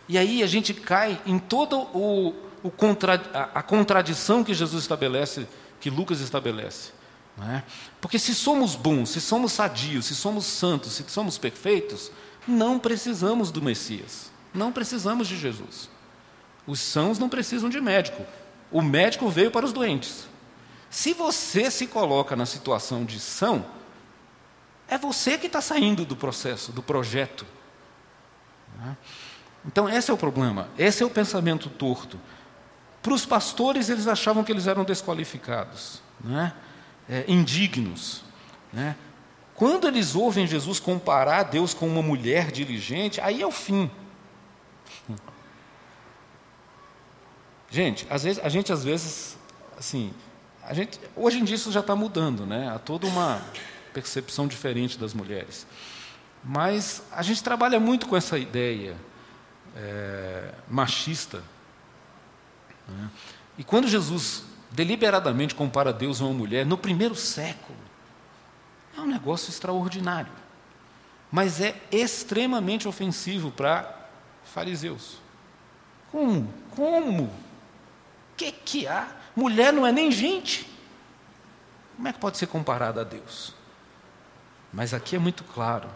E aí a gente cai em toda o, o contra, a, a, contradição que Jesus estabelece, que Lucas estabelece. É? Porque se somos bons, se somos sadios, se somos santos, se somos perfeitos, não precisamos do Messias, não precisamos de Jesus. Os sãos não precisam de médico, o médico veio para os doentes. Se você se coloca na situação de são, é você que está saindo do processo, do projeto. É? Então, esse é o problema, esse é o pensamento torto. Para os pastores, eles achavam que eles eram desqualificados. Não é? É, indignos. Né? Quando eles ouvem Jesus comparar Deus com uma mulher diligente, aí é o fim. Gente, às vezes, a gente às vezes, assim, a gente, hoje em dia isso já está mudando, né? Há toda uma percepção diferente das mulheres. Mas a gente trabalha muito com essa ideia é, machista. Né? E quando Jesus deliberadamente compara Deus a uma mulher no primeiro século. É um negócio extraordinário. Mas é extremamente ofensivo para fariseus. Como? Como? O que, que há? Mulher não é nem gente. Como é que pode ser comparada a Deus? Mas aqui é muito claro.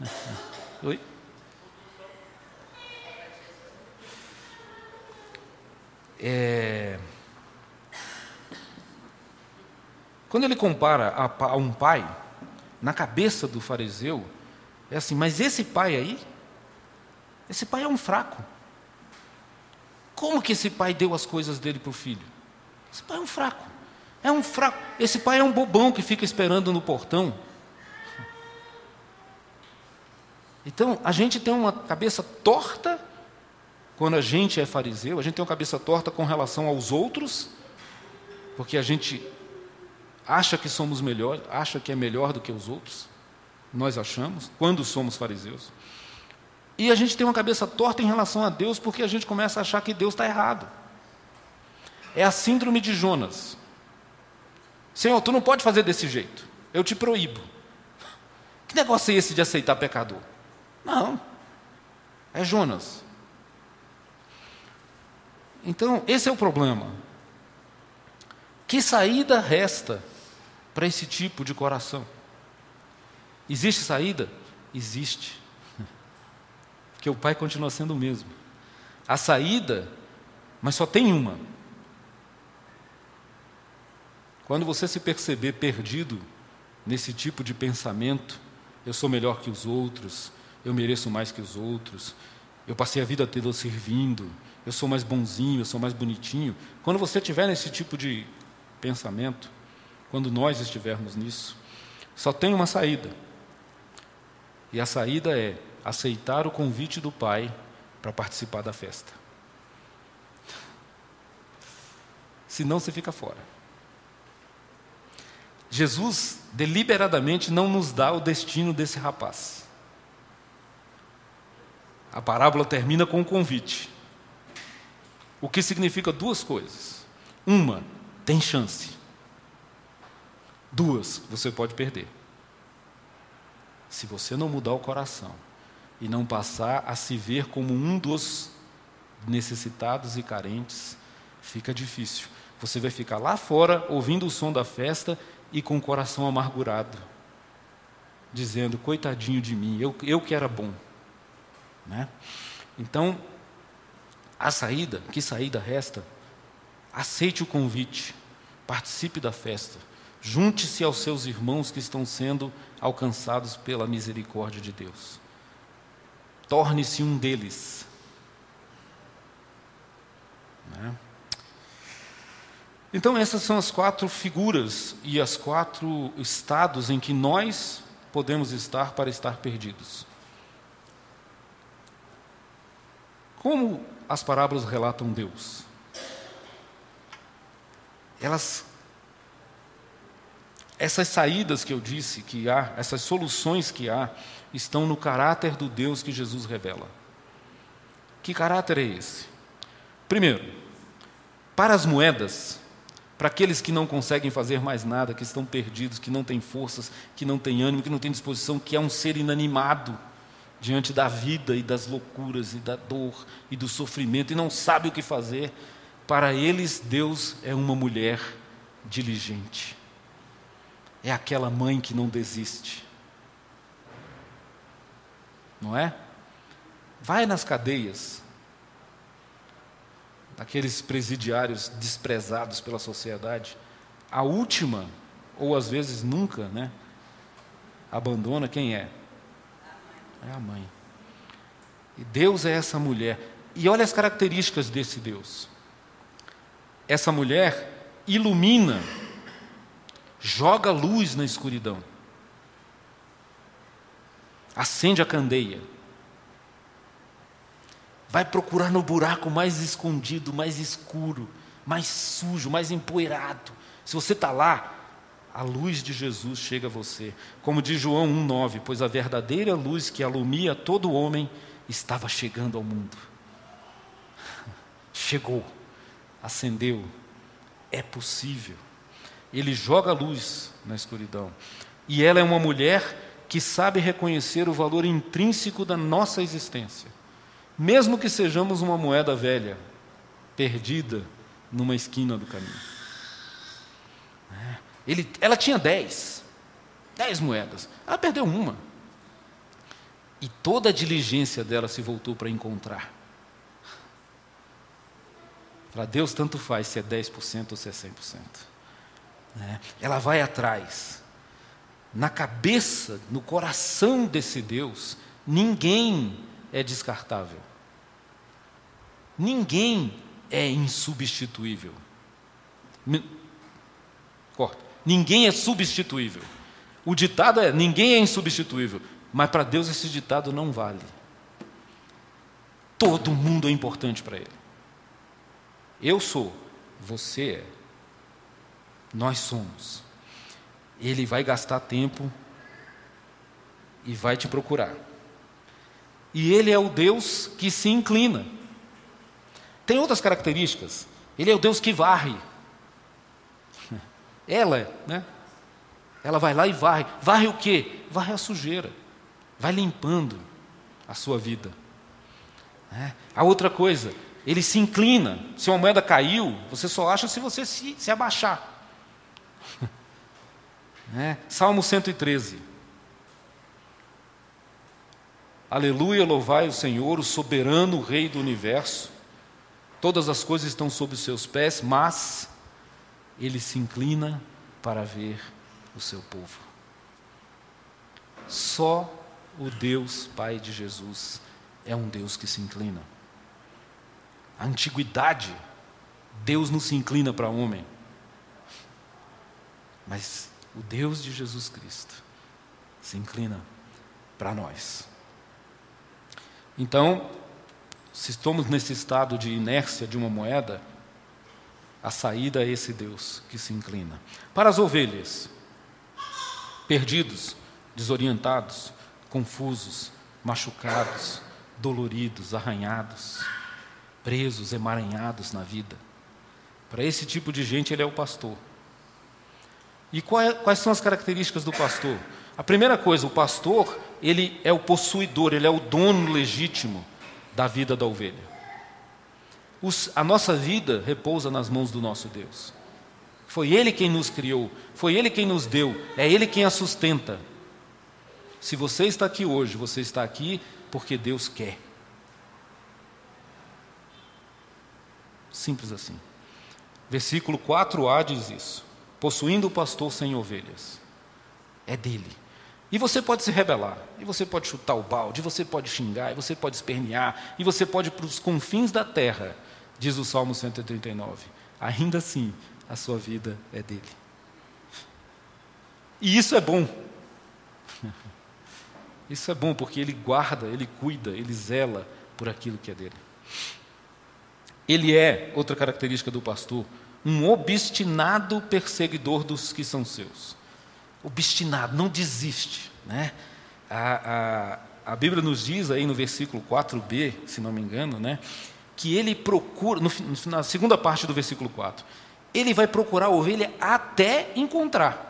Oi? É. Quando ele compara a, a um pai, na cabeça do fariseu, é assim: mas esse pai aí, esse pai é um fraco. Como que esse pai deu as coisas dele para o filho? Esse pai é um fraco. É um fraco. Esse pai é um bobão que fica esperando no portão. Então, a gente tem uma cabeça torta quando a gente é fariseu, a gente tem uma cabeça torta com relação aos outros, porque a gente acha que somos melhor, acha que é melhor do que os outros. Nós achamos, quando somos fariseus. E a gente tem uma cabeça torta em relação a Deus, porque a gente começa a achar que Deus está errado. É a síndrome de Jonas. Senhor, tu não pode fazer desse jeito. Eu te proíbo. Que negócio é esse de aceitar pecador? Não. É Jonas. Então, esse é o problema. Que saída resta para esse tipo de coração. Existe saída? Existe. Porque o Pai continua sendo o mesmo. A saída, mas só tem uma. Quando você se perceber perdido nesse tipo de pensamento, eu sou melhor que os outros, eu mereço mais que os outros, eu passei a vida toda servindo, eu sou mais bonzinho, eu sou mais bonitinho. Quando você tiver nesse tipo de pensamento, quando nós estivermos nisso, só tem uma saída. E a saída é aceitar o convite do Pai para participar da festa. Senão você fica fora. Jesus deliberadamente não nos dá o destino desse rapaz. A parábola termina com um convite. O que significa duas coisas. Uma, tem chance. Duas, você pode perder. Se você não mudar o coração e não passar a se ver como um dos necessitados e carentes, fica difícil. Você vai ficar lá fora ouvindo o som da festa e com o coração amargurado, dizendo: coitadinho de mim, eu, eu que era bom. Né? Então, a saída, que saída resta? Aceite o convite, participe da festa, Junte-se aos seus irmãos que estão sendo alcançados pela misericórdia de Deus. Torne-se um deles. Né? Então, essas são as quatro figuras e as quatro estados em que nós podemos estar para estar perdidos. Como as parábolas relatam Deus? Elas essas saídas que eu disse que há, essas soluções que há, estão no caráter do Deus que Jesus revela. Que caráter é esse? Primeiro, para as moedas, para aqueles que não conseguem fazer mais nada, que estão perdidos, que não têm forças, que não têm ânimo, que não têm disposição, que é um ser inanimado diante da vida e das loucuras e da dor e do sofrimento e não sabe o que fazer, para eles Deus é uma mulher diligente. É aquela mãe que não desiste. Não é? Vai nas cadeias, aqueles presidiários desprezados pela sociedade, a última, ou às vezes nunca, né? Abandona quem é? É a mãe. E Deus é essa mulher. E olha as características desse Deus. Essa mulher ilumina, joga luz na escuridão, acende a candeia vai procurar no buraco mais escondido, mais escuro, mais sujo, mais empoeirado. Se você está lá, a luz de Jesus chega a você. Como diz João 1,9: Pois a verdadeira luz que alumia todo homem estava chegando ao mundo. Chegou, acendeu, é possível. Ele joga luz na escuridão. E ela é uma mulher que sabe reconhecer o valor intrínseco da nossa existência mesmo que sejamos uma moeda velha, perdida numa esquina do caminho. É. Ele, ela tinha dez, dez moedas, ela perdeu uma. E toda a diligência dela se voltou para encontrar. Para Deus, tanto faz se é 10% ou se é 100%. É. Ela vai atrás. Na cabeça, no coração desse Deus, ninguém é descartável. Ninguém é insubstituível. Corta. Ninguém é substituível. O ditado é: ninguém é insubstituível. Mas para Deus esse ditado não vale. Todo mundo é importante para Ele. Eu sou, você é, nós somos. Ele vai gastar tempo e vai te procurar. E Ele é o Deus que se inclina. Tem outras características. Ele é o Deus que varre. Ela, né? Ela vai lá e varre. Varre o quê? Varre a sujeira. Vai limpando a sua vida. É. A outra coisa, ele se inclina. Se uma moeda caiu, você só acha se você se, se abaixar. É. Salmo 113. Aleluia, louvai o Senhor, o soberano Rei do universo. Todas as coisas estão sob os seus pés, mas ele se inclina para ver o seu povo. Só o Deus Pai de Jesus é um Deus que se inclina. A antiguidade, Deus não se inclina para o homem, mas o Deus de Jesus Cristo se inclina para nós. Então, se estamos nesse estado de inércia de uma moeda, a saída é esse Deus que se inclina. Para as ovelhas, perdidos, desorientados, confusos, machucados, doloridos, arranhados, presos, emaranhados na vida. Para esse tipo de gente, ele é o pastor. E é, quais são as características do pastor? A primeira coisa, o pastor, ele é o possuidor, ele é o dono legítimo da vida da ovelha. Os, a nossa vida repousa nas mãos do nosso Deus. Foi Ele quem nos criou, foi Ele quem nos deu, é Ele quem a sustenta. Se você está aqui hoje, você está aqui porque Deus quer. Simples assim. Versículo 4a diz isso: possuindo o pastor sem ovelhas. É dele. E você pode se rebelar, e você pode chutar o balde, e você pode xingar, e você pode espernear, e você pode ir para os confins da terra, diz o Salmo 139. Ainda assim, a sua vida é dele. E isso é bom. Isso é bom porque ele guarda, ele cuida, ele zela por aquilo que é dele. Ele é, outra característica do pastor, um obstinado perseguidor dos que são seus. Obstinado, não desiste. Né? A, a, a Bíblia nos diz aí no versículo 4b, se não me engano, né, que ele procura, no, na segunda parte do versículo 4, ele vai procurar a ovelha até encontrar.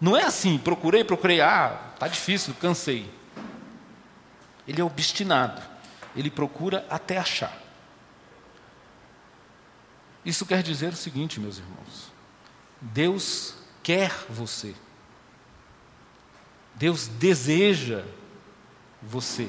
Não é assim, procurei, procurei, ah, está difícil, cansei. Ele é obstinado, ele procura até achar. Isso quer dizer o seguinte, meus irmãos: Deus quer você, Deus deseja você.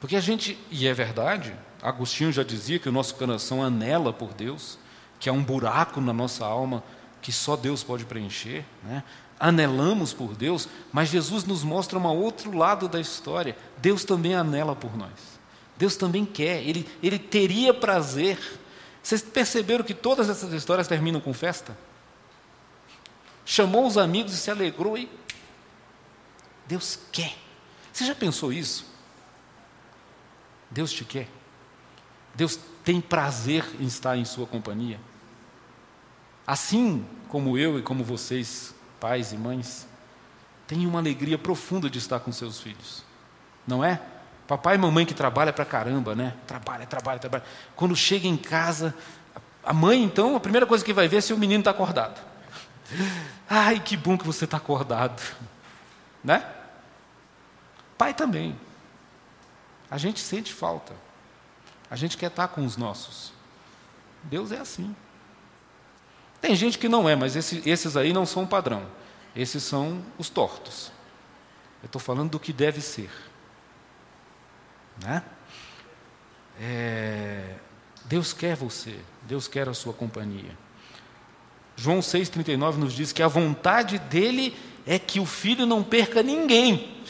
Porque a gente, e é verdade, Agostinho já dizia que o nosso coração anela por Deus, que há um buraco na nossa alma que só Deus pode preencher, né? anelamos por Deus, mas Jesus nos mostra um outro lado da história. Deus também anela por nós. Deus também quer, Ele, ele teria prazer. Vocês perceberam que todas essas histórias terminam com festa? Chamou os amigos e se alegrou e. Deus quer. Você já pensou isso? Deus te quer. Deus tem prazer em estar em sua companhia. Assim como eu e como vocês, pais e mães, têm uma alegria profunda de estar com seus filhos. Não é? Papai e mamãe que trabalha para caramba, né? Trabalha, trabalha, trabalha. Quando chega em casa, a mãe, então, a primeira coisa que vai ver é se o menino está acordado. Ai, que bom que você está acordado. Né? Pai também. A gente sente falta. A gente quer estar com os nossos. Deus é assim. Tem gente que não é, mas esse, esses aí não são o padrão. Esses são os tortos. Eu estou falando do que deve ser. Né? É, Deus quer você, Deus quer a sua companhia. João 6,39 nos diz que a vontade dele é que o filho não perca ninguém.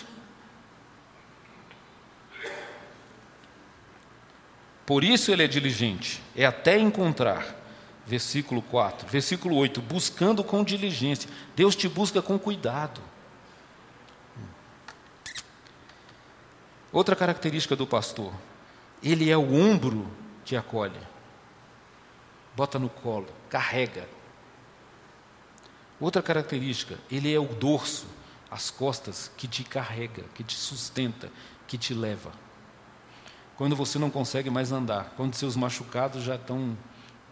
Por isso ele é diligente, é até encontrar versículo 4. Versículo 8: buscando com diligência. Deus te busca com cuidado. Outra característica do pastor: ele é o ombro que acolhe, bota no colo, carrega. Outra característica: ele é o dorso, as costas que te carrega, que te sustenta, que te leva. Quando você não consegue mais andar, quando seus machucados já estão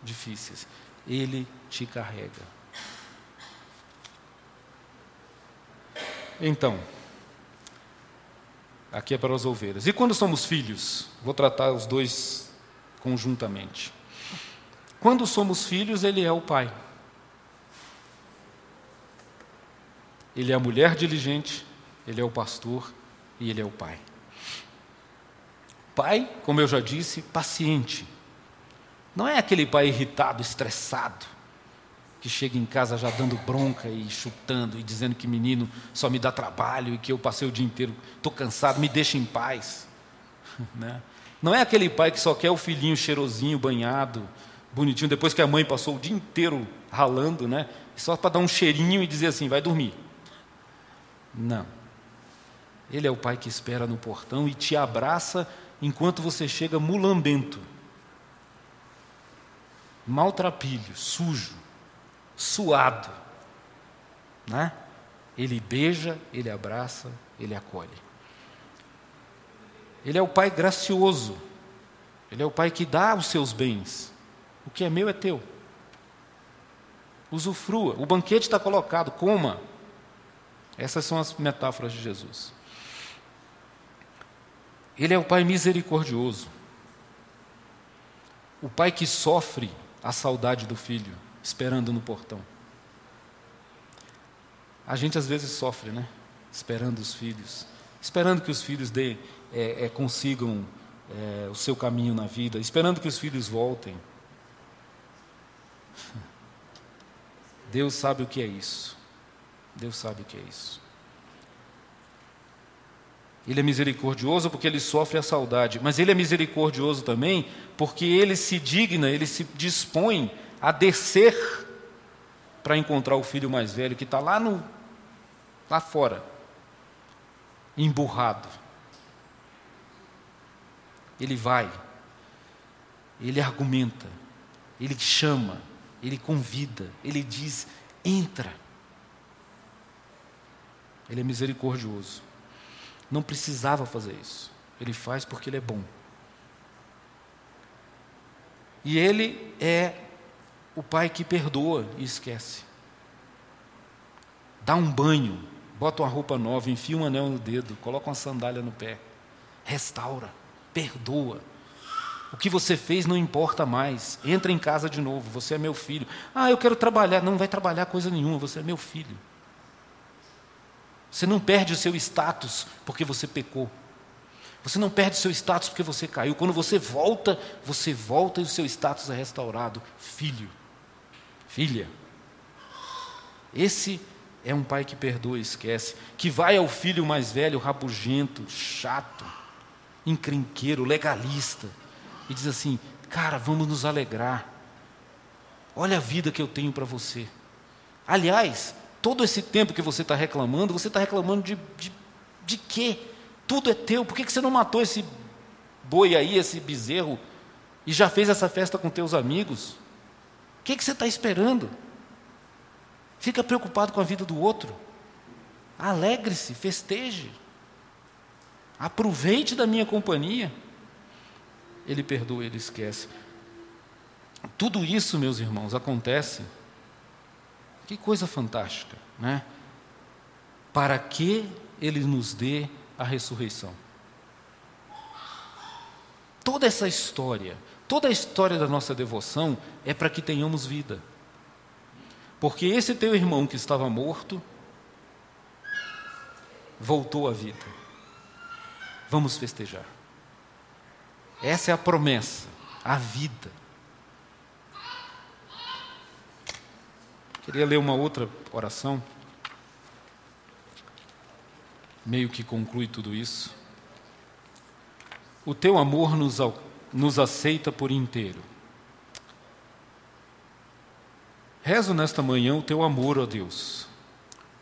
difíceis. Ele te carrega. Então, aqui é para as ovelhas. E quando somos filhos? Vou tratar os dois conjuntamente. Quando somos filhos, ele é o pai. Ele é a mulher diligente, ele é o pastor e ele é o pai. Pai, como eu já disse, paciente não é aquele pai irritado, estressado, que chega em casa já dando bronca e chutando e dizendo que menino só me dá trabalho e que eu passei o dia inteiro, estou cansado, me deixa em paz. Né? Não é aquele pai que só quer o filhinho cheirosinho, banhado, bonitinho, depois que a mãe passou o dia inteiro ralando, né? só para dar um cheirinho e dizer assim: vai dormir. Não. Ele é o pai que espera no portão e te abraça enquanto você chega mulambento maltrapilho, sujo, suado. Né? Ele beija, ele abraça, ele acolhe. Ele é o pai gracioso. Ele é o pai que dá os seus bens. O que é meu é teu. Usufrua. O banquete está colocado, coma. Essas são as metáforas de Jesus. Ele é o pai misericordioso. O pai que sofre a saudade do filho esperando no portão. A gente às vezes sofre, né? Esperando os filhos, esperando que os filhos dê, é, é, consigam é, o seu caminho na vida, esperando que os filhos voltem. Deus sabe o que é isso. Deus sabe o que é isso. Ele é misericordioso porque ele sofre a saudade, mas ele é misericordioso também porque ele se digna, ele se dispõe a descer para encontrar o filho mais velho que está lá no lá fora, emburrado. Ele vai, ele argumenta, ele chama, ele convida, ele diz: entra. Ele é misericordioso. Não precisava fazer isso. Ele faz porque ele é bom. E ele é o pai que perdoa e esquece. Dá um banho, bota uma roupa nova, enfia um anel no dedo, coloca uma sandália no pé. Restaura, perdoa. O que você fez não importa mais. Entra em casa de novo, você é meu filho. Ah, eu quero trabalhar. Não vai trabalhar coisa nenhuma, você é meu filho. Você não perde o seu status porque você pecou. Você não perde o seu status porque você caiu. Quando você volta, você volta e o seu status é restaurado. Filho, filha. Esse é um pai que perdoa e esquece, que vai ao filho mais velho, rabugento, chato, encrenqueiro, legalista, e diz assim: Cara, vamos nos alegrar. Olha a vida que eu tenho para você. Aliás, todo esse tempo que você está reclamando, você está reclamando de, de, de quê? Tudo é teu, por que, que você não matou esse boi aí, esse bezerro, e já fez essa festa com teus amigos? Que, que você está esperando? Fica preocupado com a vida do outro. Alegre-se, festeje. Aproveite da minha companhia. Ele perdoa, ele esquece. Tudo isso, meus irmãos, acontece que coisa fantástica, né? Para que ele nos dê a ressurreição. Toda essa história, toda a história da nossa devoção é para que tenhamos vida. Porque esse teu irmão que estava morto voltou à vida. Vamos festejar. Essa é a promessa, a vida. Queria ler uma outra oração, meio que conclui tudo isso. O teu amor nos, nos aceita por inteiro. Rezo nesta manhã o teu amor, ó Deus,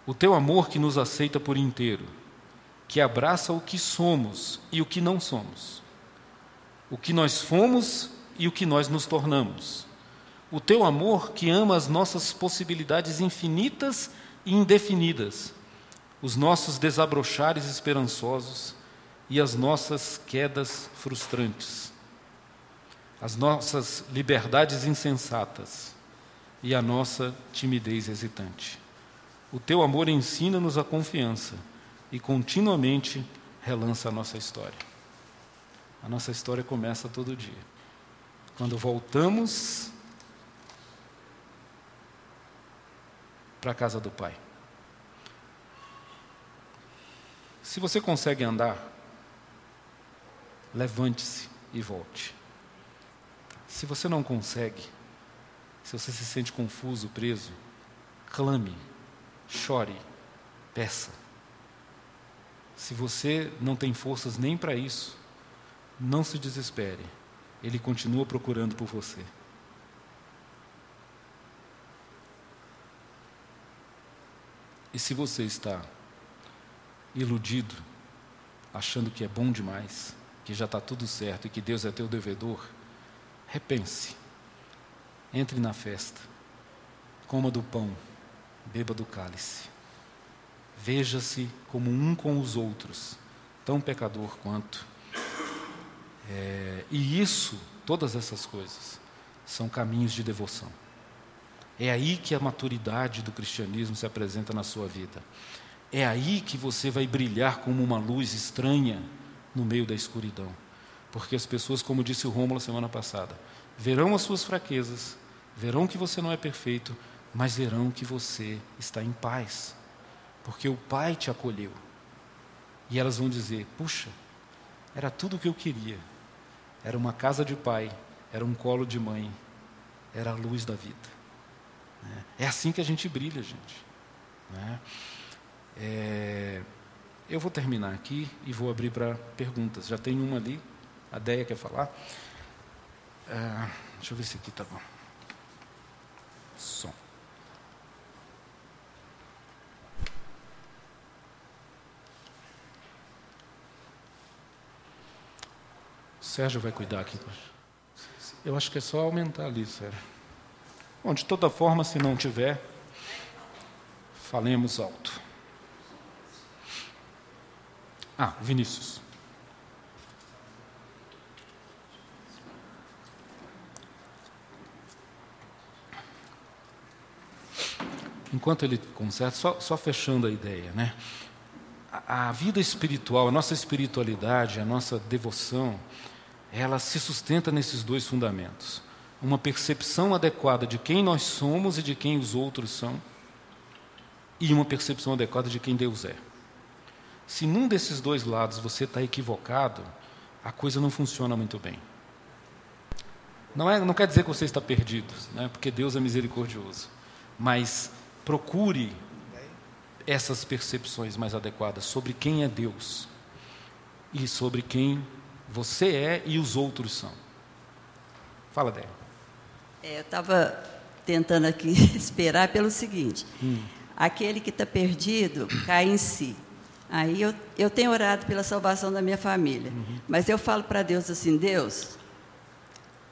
o teu amor que nos aceita por inteiro, que abraça o que somos e o que não somos, o que nós fomos e o que nós nos tornamos. O teu amor que ama as nossas possibilidades infinitas e indefinidas, os nossos desabrochares esperançosos e as nossas quedas frustrantes, as nossas liberdades insensatas e a nossa timidez hesitante. O teu amor ensina-nos a confiança e continuamente relança a nossa história. A nossa história começa todo dia. Quando voltamos para a casa do Pai. Se você consegue andar, levante-se e volte. Se você não consegue, se você se sente confuso, preso, clame, chore, peça. Se você não tem forças nem para isso, não se desespere. Ele continua procurando por você. E se você está iludido, achando que é bom demais, que já está tudo certo e que Deus é teu devedor, repense. Entre na festa, coma do pão, beba do cálice. Veja-se como um com os outros, tão pecador quanto. É, e isso, todas essas coisas, são caminhos de devoção. É aí que a maturidade do cristianismo se apresenta na sua vida. É aí que você vai brilhar como uma luz estranha no meio da escuridão. Porque as pessoas, como disse o Rômulo semana passada, verão as suas fraquezas, verão que você não é perfeito, mas verão que você está em paz. Porque o Pai te acolheu. E elas vão dizer: puxa, era tudo o que eu queria. Era uma casa de pai, era um colo de mãe, era a luz da vida. É assim que a gente brilha, gente. Né? É... Eu vou terminar aqui e vou abrir para perguntas. Já tem uma ali. A Deia quer falar? É, deixa eu ver se aqui está bom. Som. Sérgio vai cuidar aqui. Eu acho que é só aumentar ali, Sérgio. Bom, de toda forma, se não tiver, falemos alto. Ah, Vinícius. Enquanto ele conserta, só, só fechando a ideia, né? A, a vida espiritual, a nossa espiritualidade, a nossa devoção, ela se sustenta nesses dois fundamentos. Uma percepção adequada de quem nós somos e de quem os outros são, e uma percepção adequada de quem Deus é. Se num desses dois lados você está equivocado, a coisa não funciona muito bem. Não, é, não quer dizer que você está perdido, né? porque Deus é misericordioso. Mas procure essas percepções mais adequadas sobre quem é Deus e sobre quem você é e os outros são. Fala, Débora. É, eu estava tentando aqui esperar pelo seguinte: hum. aquele que está perdido cai em si. Aí eu, eu tenho orado pela salvação da minha família. Uhum. Mas eu falo para Deus assim: Deus,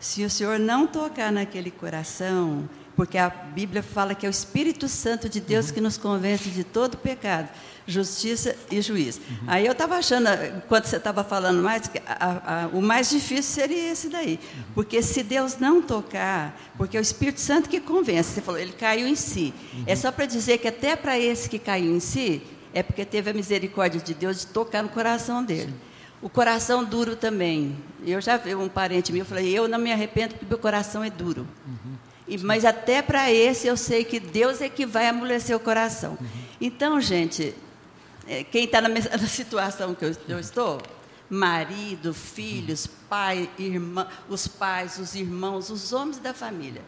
se o Senhor não tocar naquele coração, porque a Bíblia fala que é o Espírito Santo de Deus uhum. que nos convence de todo pecado, justiça e juízo. Uhum. Aí eu estava achando, quando você estava falando mais, que a, a, o mais difícil seria esse daí. Uhum. Porque se Deus não tocar, porque é o Espírito Santo que convence, você falou, ele caiu em si. É só para dizer que até para esse que caiu em si, é porque teve a misericórdia de Deus de tocar no coração dele. Sim. O coração duro também. Eu já vi um parente meu, eu falei, eu não me arrependo porque meu coração é duro. Uhum. E, mas até para esse eu sei que Deus é que vai amolecer o coração. Uhum. Então, gente, é, quem está na, na, situação que eu, eu, estou, marido, filhos, pai, irmã, os pais, os irmãos, os homens da família.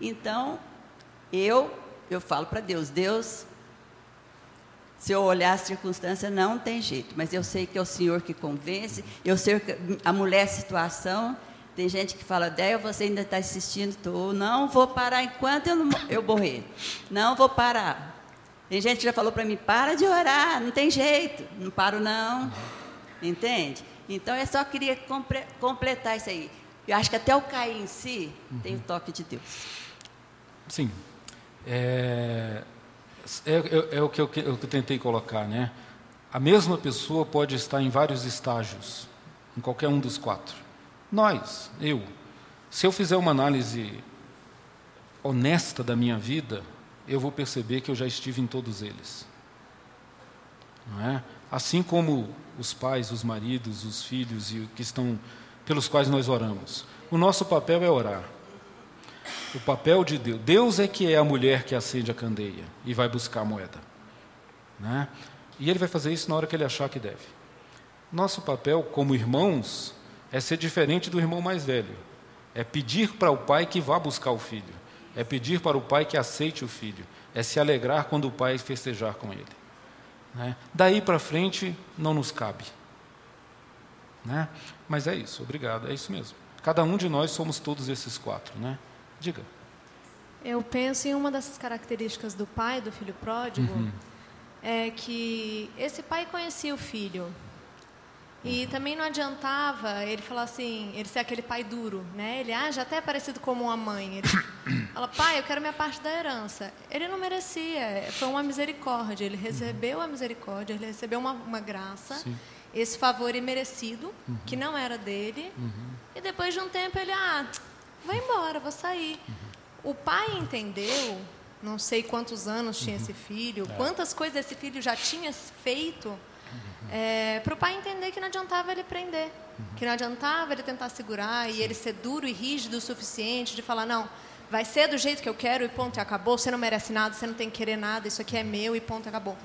Então, eu, eu falo para Deus, Deus, se eu olhar a circunstância, não tem jeito, mas eu sei que é o Senhor que convence, eu sei que a mulher situação, tem gente que fala, Déia, você ainda está assistindo, estou, não vou parar enquanto eu, não, eu morrer, não vou parar. Tem gente que já falou para mim, para de orar, não tem jeito, não paro não, entende? Então, eu só queria completar isso aí. Eu acho que até o cair em si tem o toque de Deus. Sim. É, é, é, é o, que eu, eu tentei colocar, né? A mesma pessoa pode estar em vários estágios, em qualquer um dos quatro. Nós, eu, se eu fizer uma análise honesta da minha vida, eu vou perceber que eu já estive em todos eles. É? Assim como os pais, os maridos, os filhos e que estão pelos quais nós oramos. O nosso papel é orar. O papel de Deus. Deus é que é a mulher que acende a candeia e vai buscar a moeda. Né? E ele vai fazer isso na hora que ele achar que deve. Nosso papel como irmãos é ser diferente do irmão mais velho. É pedir para o pai que vá buscar o filho. É pedir para o pai que aceite o filho. É se alegrar quando o pai festejar com ele. Né? Daí para frente não nos cabe. Né? Mas é isso, obrigado, é isso mesmo. Cada um de nós somos todos esses quatro. Né? Diga. Eu penso em uma dessas características do pai, do filho pródigo, uhum. é que esse pai conhecia o filho. E também não adiantava ele falar assim, ele ser aquele pai duro, né? Ele ah, já até é parecido como uma mãe. Ele fala, pai, eu quero minha parte da herança. Ele não merecia, foi uma misericórdia. Ele recebeu a misericórdia, ele recebeu uma, uma graça, Sim. esse favor imerecido, uhum. que não era dele. Uhum. E depois de um tempo ele, ah, Vai embora, vou sair. Uhum. O pai entendeu, não sei quantos anos tinha uhum. esse filho, é. quantas coisas esse filho já tinha feito. É, para o pai entender que não adiantava ele prender, uhum. que não adiantava ele tentar segurar e ele ser duro e rígido o suficiente de falar, não, vai ser do jeito que eu quero e ponto, e acabou, você não merece nada, você não tem que querer nada, isso aqui é meu e ponto, acabou.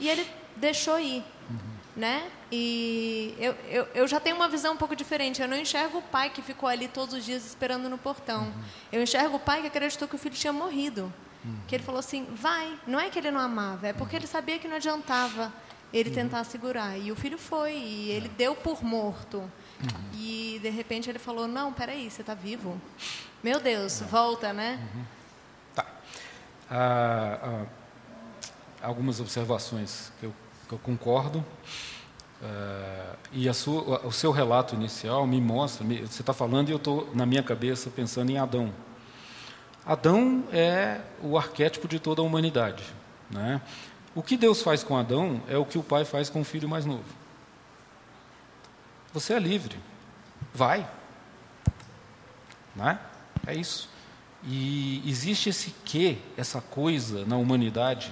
E ele deixou ir. Uhum né? E eu, eu, eu, já tenho uma visão um pouco diferente. Eu não enxergo o pai que ficou ali todos os dias esperando no portão. Uhum. Eu enxergo o pai que acreditou que o filho tinha morrido. Uhum. Que ele falou assim: vai. Não é que ele não amava, é porque ele sabia que não adiantava ele uhum. tentar segurar. E o filho foi, e ele deu por morto. Uhum. E de repente ele falou: Não, peraí, você está vivo. Meu Deus, é. volta, né? Uhum. Tá. Ah, ah, algumas observações que eu, que eu concordo. Uh, e sua, o seu relato inicial me mostra, me, você está falando e eu estou na minha cabeça pensando em Adão. Adão é o arquétipo de toda a humanidade. Né? O que Deus faz com Adão é o que o pai faz com o filho mais novo. Você é livre, vai. Né? É isso. E existe esse quê, essa coisa na humanidade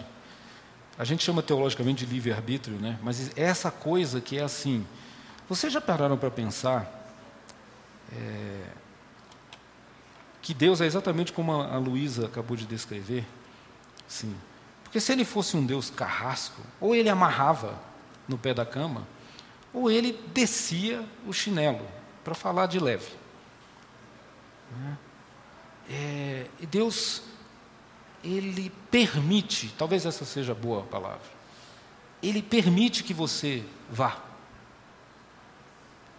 a gente chama teologicamente de livre-arbítrio, né? mas é essa coisa que é assim. Vocês já pararam para pensar é, que Deus é exatamente como a Luísa acabou de descrever? Sim. Porque se ele fosse um Deus carrasco, ou ele amarrava no pé da cama, ou ele descia o chinelo, para falar de leve. Né? É, Deus ele permite, talvez essa seja a boa palavra, ele permite que você vá.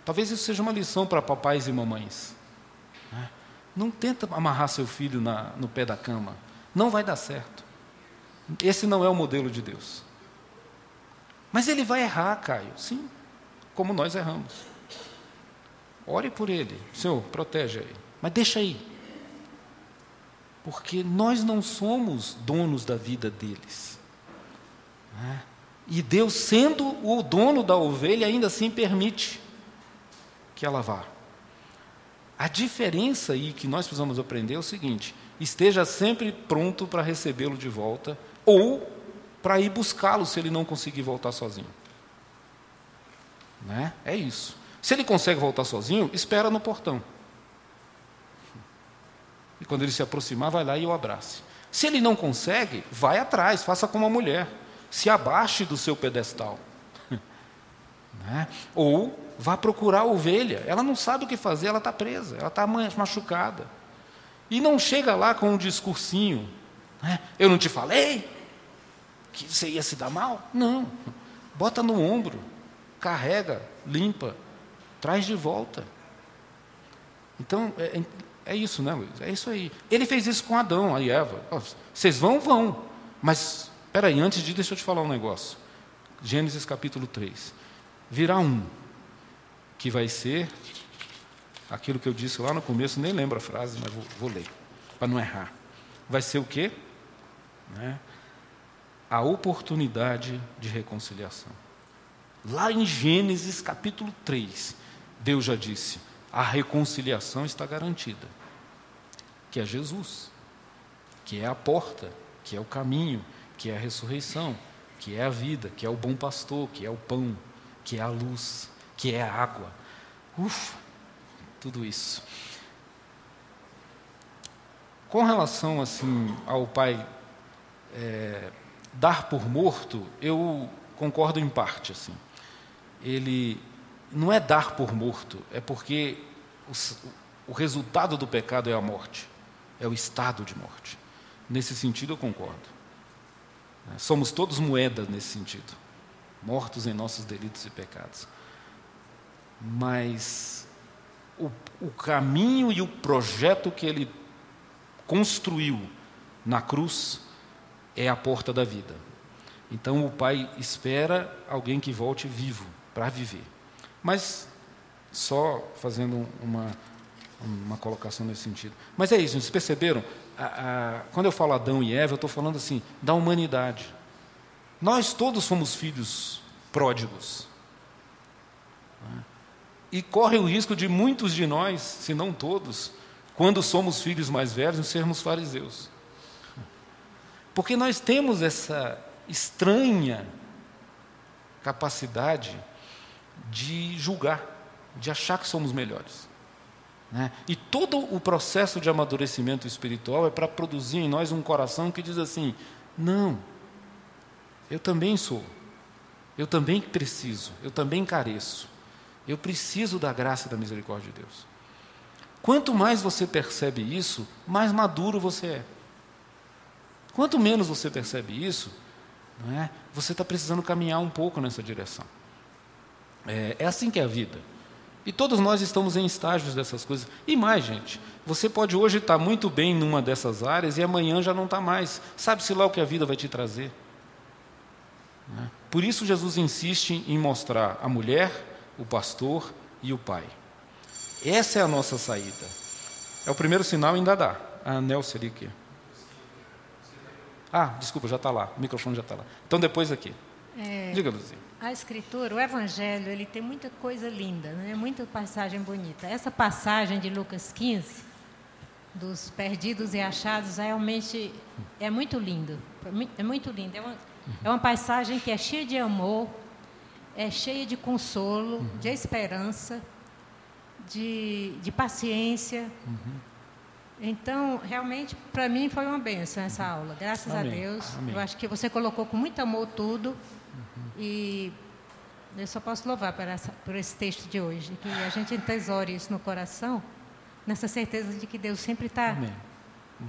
Talvez isso seja uma lição para papais e mamães. Né? Não tenta amarrar seu filho na, no pé da cama. Não vai dar certo. Esse não é o modelo de Deus. Mas ele vai errar, Caio. Sim, como nós erramos. Ore por ele. Senhor, protege ele. Mas deixa aí. Porque nós não somos donos da vida deles. Né? E Deus, sendo o dono da ovelha, ainda assim permite que ela vá. A diferença aí que nós precisamos aprender é o seguinte: esteja sempre pronto para recebê-lo de volta, ou para ir buscá-lo se ele não conseguir voltar sozinho. Né? É isso. Se ele consegue voltar sozinho, espera no portão. E quando ele se aproximar, vai lá e o abrace. Se ele não consegue, vai atrás, faça como a mulher. Se abaixe do seu pedestal. né? Ou vá procurar a ovelha. Ela não sabe o que fazer, ela está presa, ela está machucada. E não chega lá com um discursinho. Né? Eu não te falei que você ia se dar mal? Não. Bota no ombro, carrega, limpa, traz de volta. Então, é, é isso, né, Luiz? É isso aí. Ele fez isso com Adão e Eva. Vocês vão, vão. Mas, espera aí, antes de deixa eu te falar um negócio. Gênesis capítulo 3. Virá um que vai ser aquilo que eu disse lá no começo, nem lembro a frase, mas vou, vou ler, para não errar. Vai ser o quê? Né? A oportunidade de reconciliação. Lá em Gênesis capítulo 3, Deus já disse: a reconciliação está garantida que é Jesus, que é a porta, que é o caminho, que é a ressurreição, que é a vida, que é o bom pastor, que é o pão, que é a luz, que é a água. Ufa, tudo isso. Com relação assim ao pai é, dar por morto, eu concordo em parte assim. Ele não é dar por morto, é porque o, resultado do pecado é a morte é o estado de morte. Nesse sentido, eu concordo. É, somos todos moedas nesse sentido, mortos em nossos delitos e pecados. Mas o, o caminho e o projeto que ele construiu na cruz é a porta da vida. Então o Pai espera alguém que volte vivo para viver. Mas só fazendo uma uma colocação nesse sentido. Mas é isso, vocês perceberam? A, a, quando eu falo Adão e Eva, eu estou falando assim, da humanidade. Nós todos fomos filhos pródigos. E corre o risco de muitos de nós, se não todos, quando somos filhos mais velhos, sermos fariseus. Porque nós temos essa estranha capacidade de julgar, de achar que somos melhores. Né? E todo o processo de amadurecimento espiritual é para produzir em nós um coração que diz assim: não, eu também sou, eu também preciso, eu também careço, eu preciso da graça e da misericórdia de Deus. Quanto mais você percebe isso, mais maduro você é. Quanto menos você percebe isso, Não é? Você está precisando caminhar um pouco nessa direção. É, é assim que é a vida. E todos nós estamos em estágios dessas coisas. E mais, gente, você pode hoje estar muito bem numa dessas áreas e amanhã já não está mais. Sabe-se lá o que a vida vai te trazer. Né? Por isso Jesus insiste em mostrar a mulher, o pastor e o pai. Essa é a nossa saída. É o primeiro sinal, ainda dá. A Nelson ali aqui. Ah, desculpa, já está lá. O microfone já está lá. Então depois aqui. É, Diga, Luzia. A escritura, o Evangelho, ele tem muita coisa linda, né? muita passagem bonita. Essa passagem de Lucas 15, dos perdidos e achados, realmente é muito lindo. É muito lindo. É uma, é uma passagem que é cheia de amor, é cheia de consolo, uhum. de esperança, de, de paciência. Uhum. Então, realmente, para mim foi uma benção essa aula. Graças Amém. a Deus. Amém. Eu acho que você colocou com muito amor tudo. Uhum. E eu só posso louvar por, essa, por esse texto de hoje. Que a gente entesore isso no coração, nessa certeza de que Deus sempre está uhum.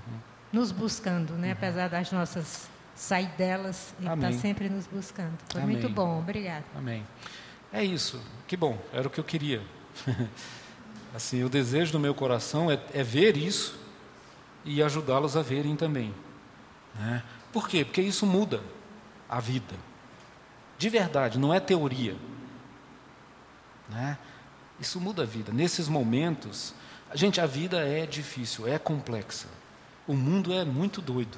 nos buscando, né? Uhum. apesar das nossas saidelas, Ele está sempre nos buscando. Foi Amém. muito bom, obrigado. Amém. É isso, que bom, era o que eu queria. assim, o desejo do meu coração é, é ver isso e ajudá-los a verem também. Né? Por quê? Porque isso muda a vida. De verdade, não é teoria. Né? Isso muda a vida. Nesses momentos, gente, a vida é difícil, é complexa. O mundo é muito doido.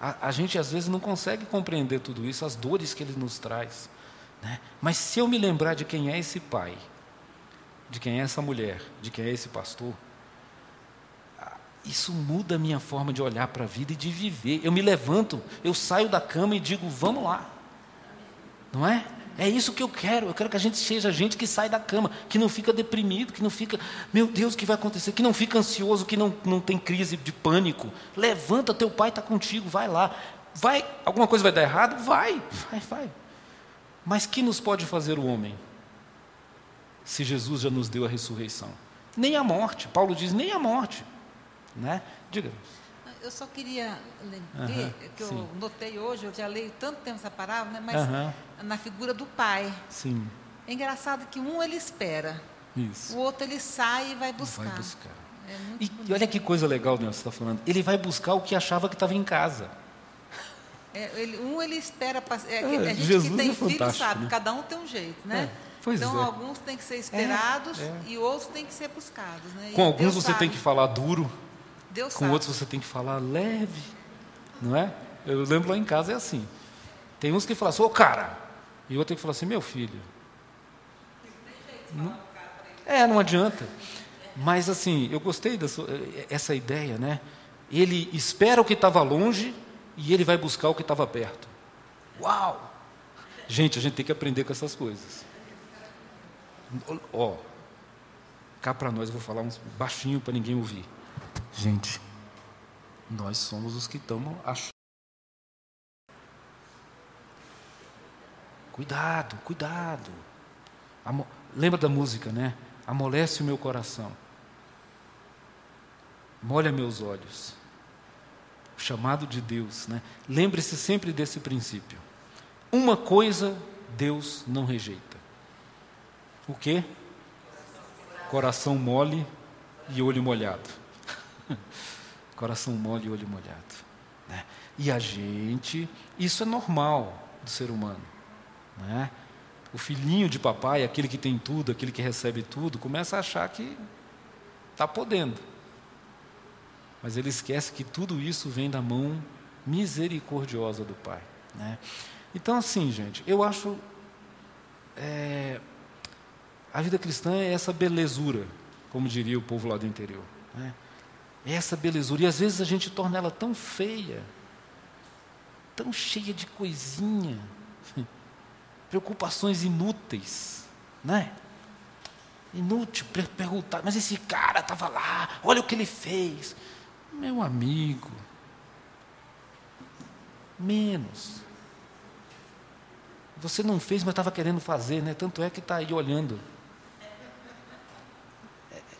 A, a, gente às vezes não consegue compreender tudo isso, as dores que ele nos traz. Né? Mas se eu me lembrar de quem é esse pai, de quem é essa mulher, de quem é esse pastor, isso muda a minha forma de olhar para a vida e de viver. Eu me levanto, eu saio da cama e digo: vamos lá. Não é? É isso que eu quero. Eu quero que a gente seja gente que sai da cama, que não fica deprimido, que não fica, meu Deus, o que vai acontecer? Que não fica ansioso, que não, não tem crise de pânico. Levanta, teu pai está contigo, vai lá. Vai, alguma coisa vai dar errado? Vai, vai, vai. Mas que nos pode fazer o homem? Se Jesus já nos deu a ressurreição. Nem a morte. Paulo diz, nem a morte. Né? Diga. Eu só queria ver, que eu sim. notei hoje, eu já leio tanto tempo essa palavra, né, mas na figura do pai. Sim. É engraçado que um ele espera, Isso. o outro ele sai e vai buscar. Vai buscar. É e, e, olha que coisa legal, você está falando. Ele vai buscar o que achava que estava em casa. É, ele, um ele espera. É, é, a gente Jesus que tem é filho sabe, né? cada um tem um jeito, né? É, então, alguns têm que ser esperados e outros têm que ser buscados. Né? Com alguns Deus você sabe. tem que falar duro. Deus Com sabe. outros você tem que falar leve, não é? Eu lembro lá em casa é assim. Tem uns que falam assim, ô cara, e outro tem que falar assim, meu filho. Não, é, não adianta. Mas assim, eu gostei dessa ideia, né? Ele espera o que estava longe e ele vai buscar o que estava perto. Uau! Gente, a gente tem que aprender com essas coisas. Ó, cá para nós, eu vou falar uns baixinho para ninguém ouvir. Gente, nós somos os que estamos achando. Cuidado, cuidado. Amo... Lembra da música, né? Amolece o meu coração. Molha meus olhos. O chamado de Deus, né? Lembre-se sempre desse princípio. Uma coisa Deus não rejeita. O quê? Coração mole e olho molhado. Coração mole e olho molhado. Né? E a gente, isso é normal do ser humano. Né? O filhinho de papai, aquele que tem tudo, aquele que recebe tudo, começa a achar que está podendo. Mas ele esquece que tudo isso vem da mão misericordiosa do Pai. Né? Então, assim, gente, eu acho. É, a vida cristã é essa belezura, como diria o povo lá do interior. Né? Essa belezura. E às vezes a gente torna ela tão feia, tão cheia de coisinha, preocupações inúteis, né? Inútil perguntar, mas esse cara estava lá, olha o que ele fez. Meu amigo, menos. Você não fez, mas estava querendo fazer, né? Tanto é que está aí olhando.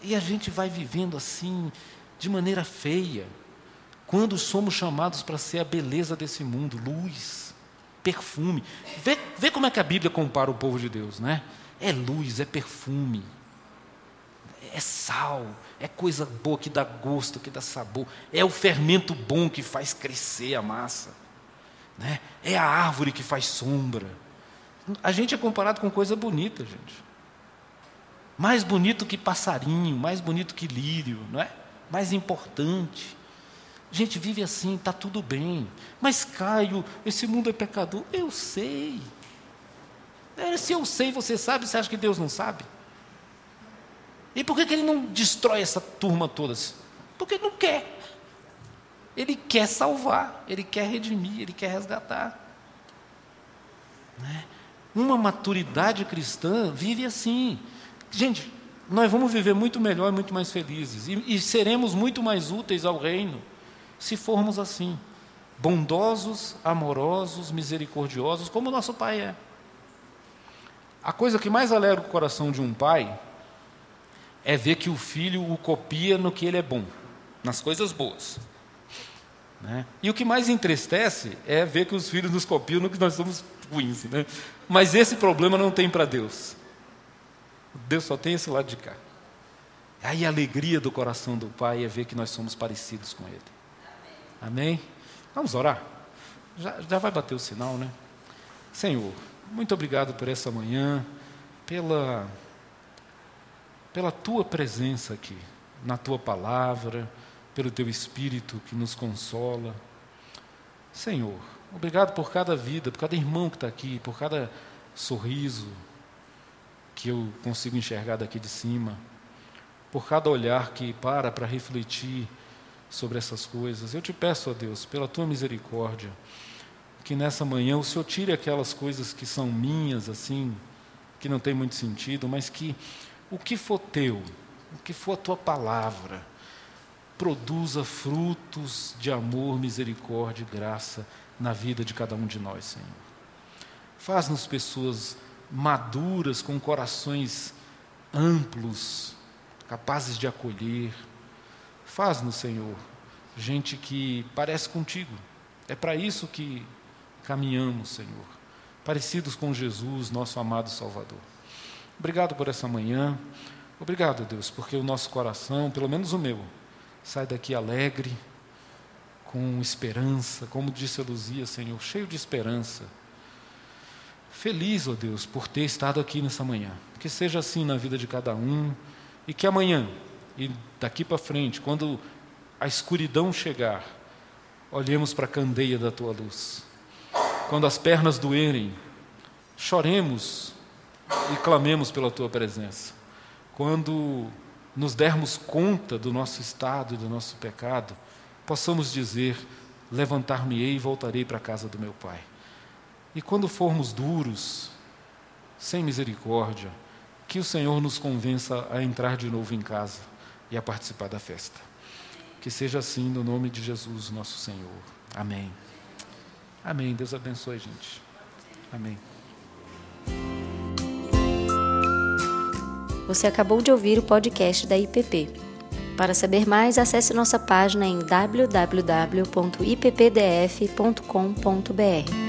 E a gente vai vivendo assim, de maneira feia, quando somos chamados para ser a beleza desse mundo, luz. perfume. Vê, vê como é que a Bíblia compara o povo de Deus, né? É luz, é perfume, é sal, é coisa boa que dá gosto, que dá sabor, é o fermento bom que faz crescer a massa, né? é a árvore que faz sombra. A gente é comparado com coisa bonita, gente. Mais bonito que passarinho, mais bonito que lírio, não é? Mais importante. A gente vive assim, está tudo bem. Mas Caio, esse mundo é pecador. Eu sei. É, se eu sei, você sabe, você acha que Deus não sabe? E por que, que ele não destrói essa turma toda? Porque ele não quer. Ele quer salvar, ele quer redimir, ele quer resgatar. Né? Uma maturidade cristã vive assim. Gente, nós vamos viver muito melhor muito mais felizes. E, e seremos muito mais úteis ao reino se formos assim. Bondosos, amorosos, misericordiosos, como o nosso Pai é. A coisa que mais alegra o coração de um pai é ver que o filho o copia no que ele é bom, nas coisas boas. Né? E o que mais entristece é ver que os filhos nos copiam no que nós somos ruins. Né? Mas esse problema não tem para Deus. Deus só tem esse lado de cá. Aí a alegria do coração do Pai é ver que nós somos parecidos com Ele. Amém? Vamos orar? Já, já vai bater o sinal, né? Senhor, muito obrigado por essa manhã, pela, pela tua presença aqui, na tua palavra, pelo teu espírito que nos consola. Senhor, obrigado por cada vida, por cada irmão que está aqui, por cada sorriso que eu consigo enxergar daqui de cima, por cada olhar que para para refletir sobre essas coisas. Eu te peço, ó Deus, pela tua misericórdia, que nessa manhã o Senhor tire aquelas coisas que são minhas, assim, que não tem muito sentido, mas que o que for teu, o que for a tua palavra, produza frutos de amor, misericórdia e graça na vida de cada um de nós, Senhor. Faz-nos pessoas maduras, com corações amplos, capazes de acolher. Faz-nos, Senhor, gente que parece contigo. É para isso que caminhamos, Senhor, parecidos com Jesus, nosso amado Salvador. Obrigado por essa manhã. Obrigado, Deus, porque o nosso coração, pelo menos o meu, sai daqui alegre, com esperança, como disse a Luzia, Senhor, cheio de esperança. Feliz, ó oh Deus, por ter estado aqui nessa manhã. Que seja assim na vida de cada um e que amanhã e daqui para frente, quando a escuridão chegar, olhemos para a candeia da tua luz quando as pernas doerem, choremos e clamemos pela tua presença. Quando nos dermos conta do nosso estado e do nosso pecado, possamos dizer: Levantar-me-ei e voltarei para a casa do meu Pai. E quando formos duros, sem misericórdia, que o Senhor nos convença a entrar de novo em casa e a participar da festa. Que seja assim no nome de Jesus, nosso Senhor. Amém. Amém. Deus abençoe, gente. Amém. Você acabou de ouvir o podcast da IPP. Para saber mais, acesse nossa página em www.ippdf.com.br.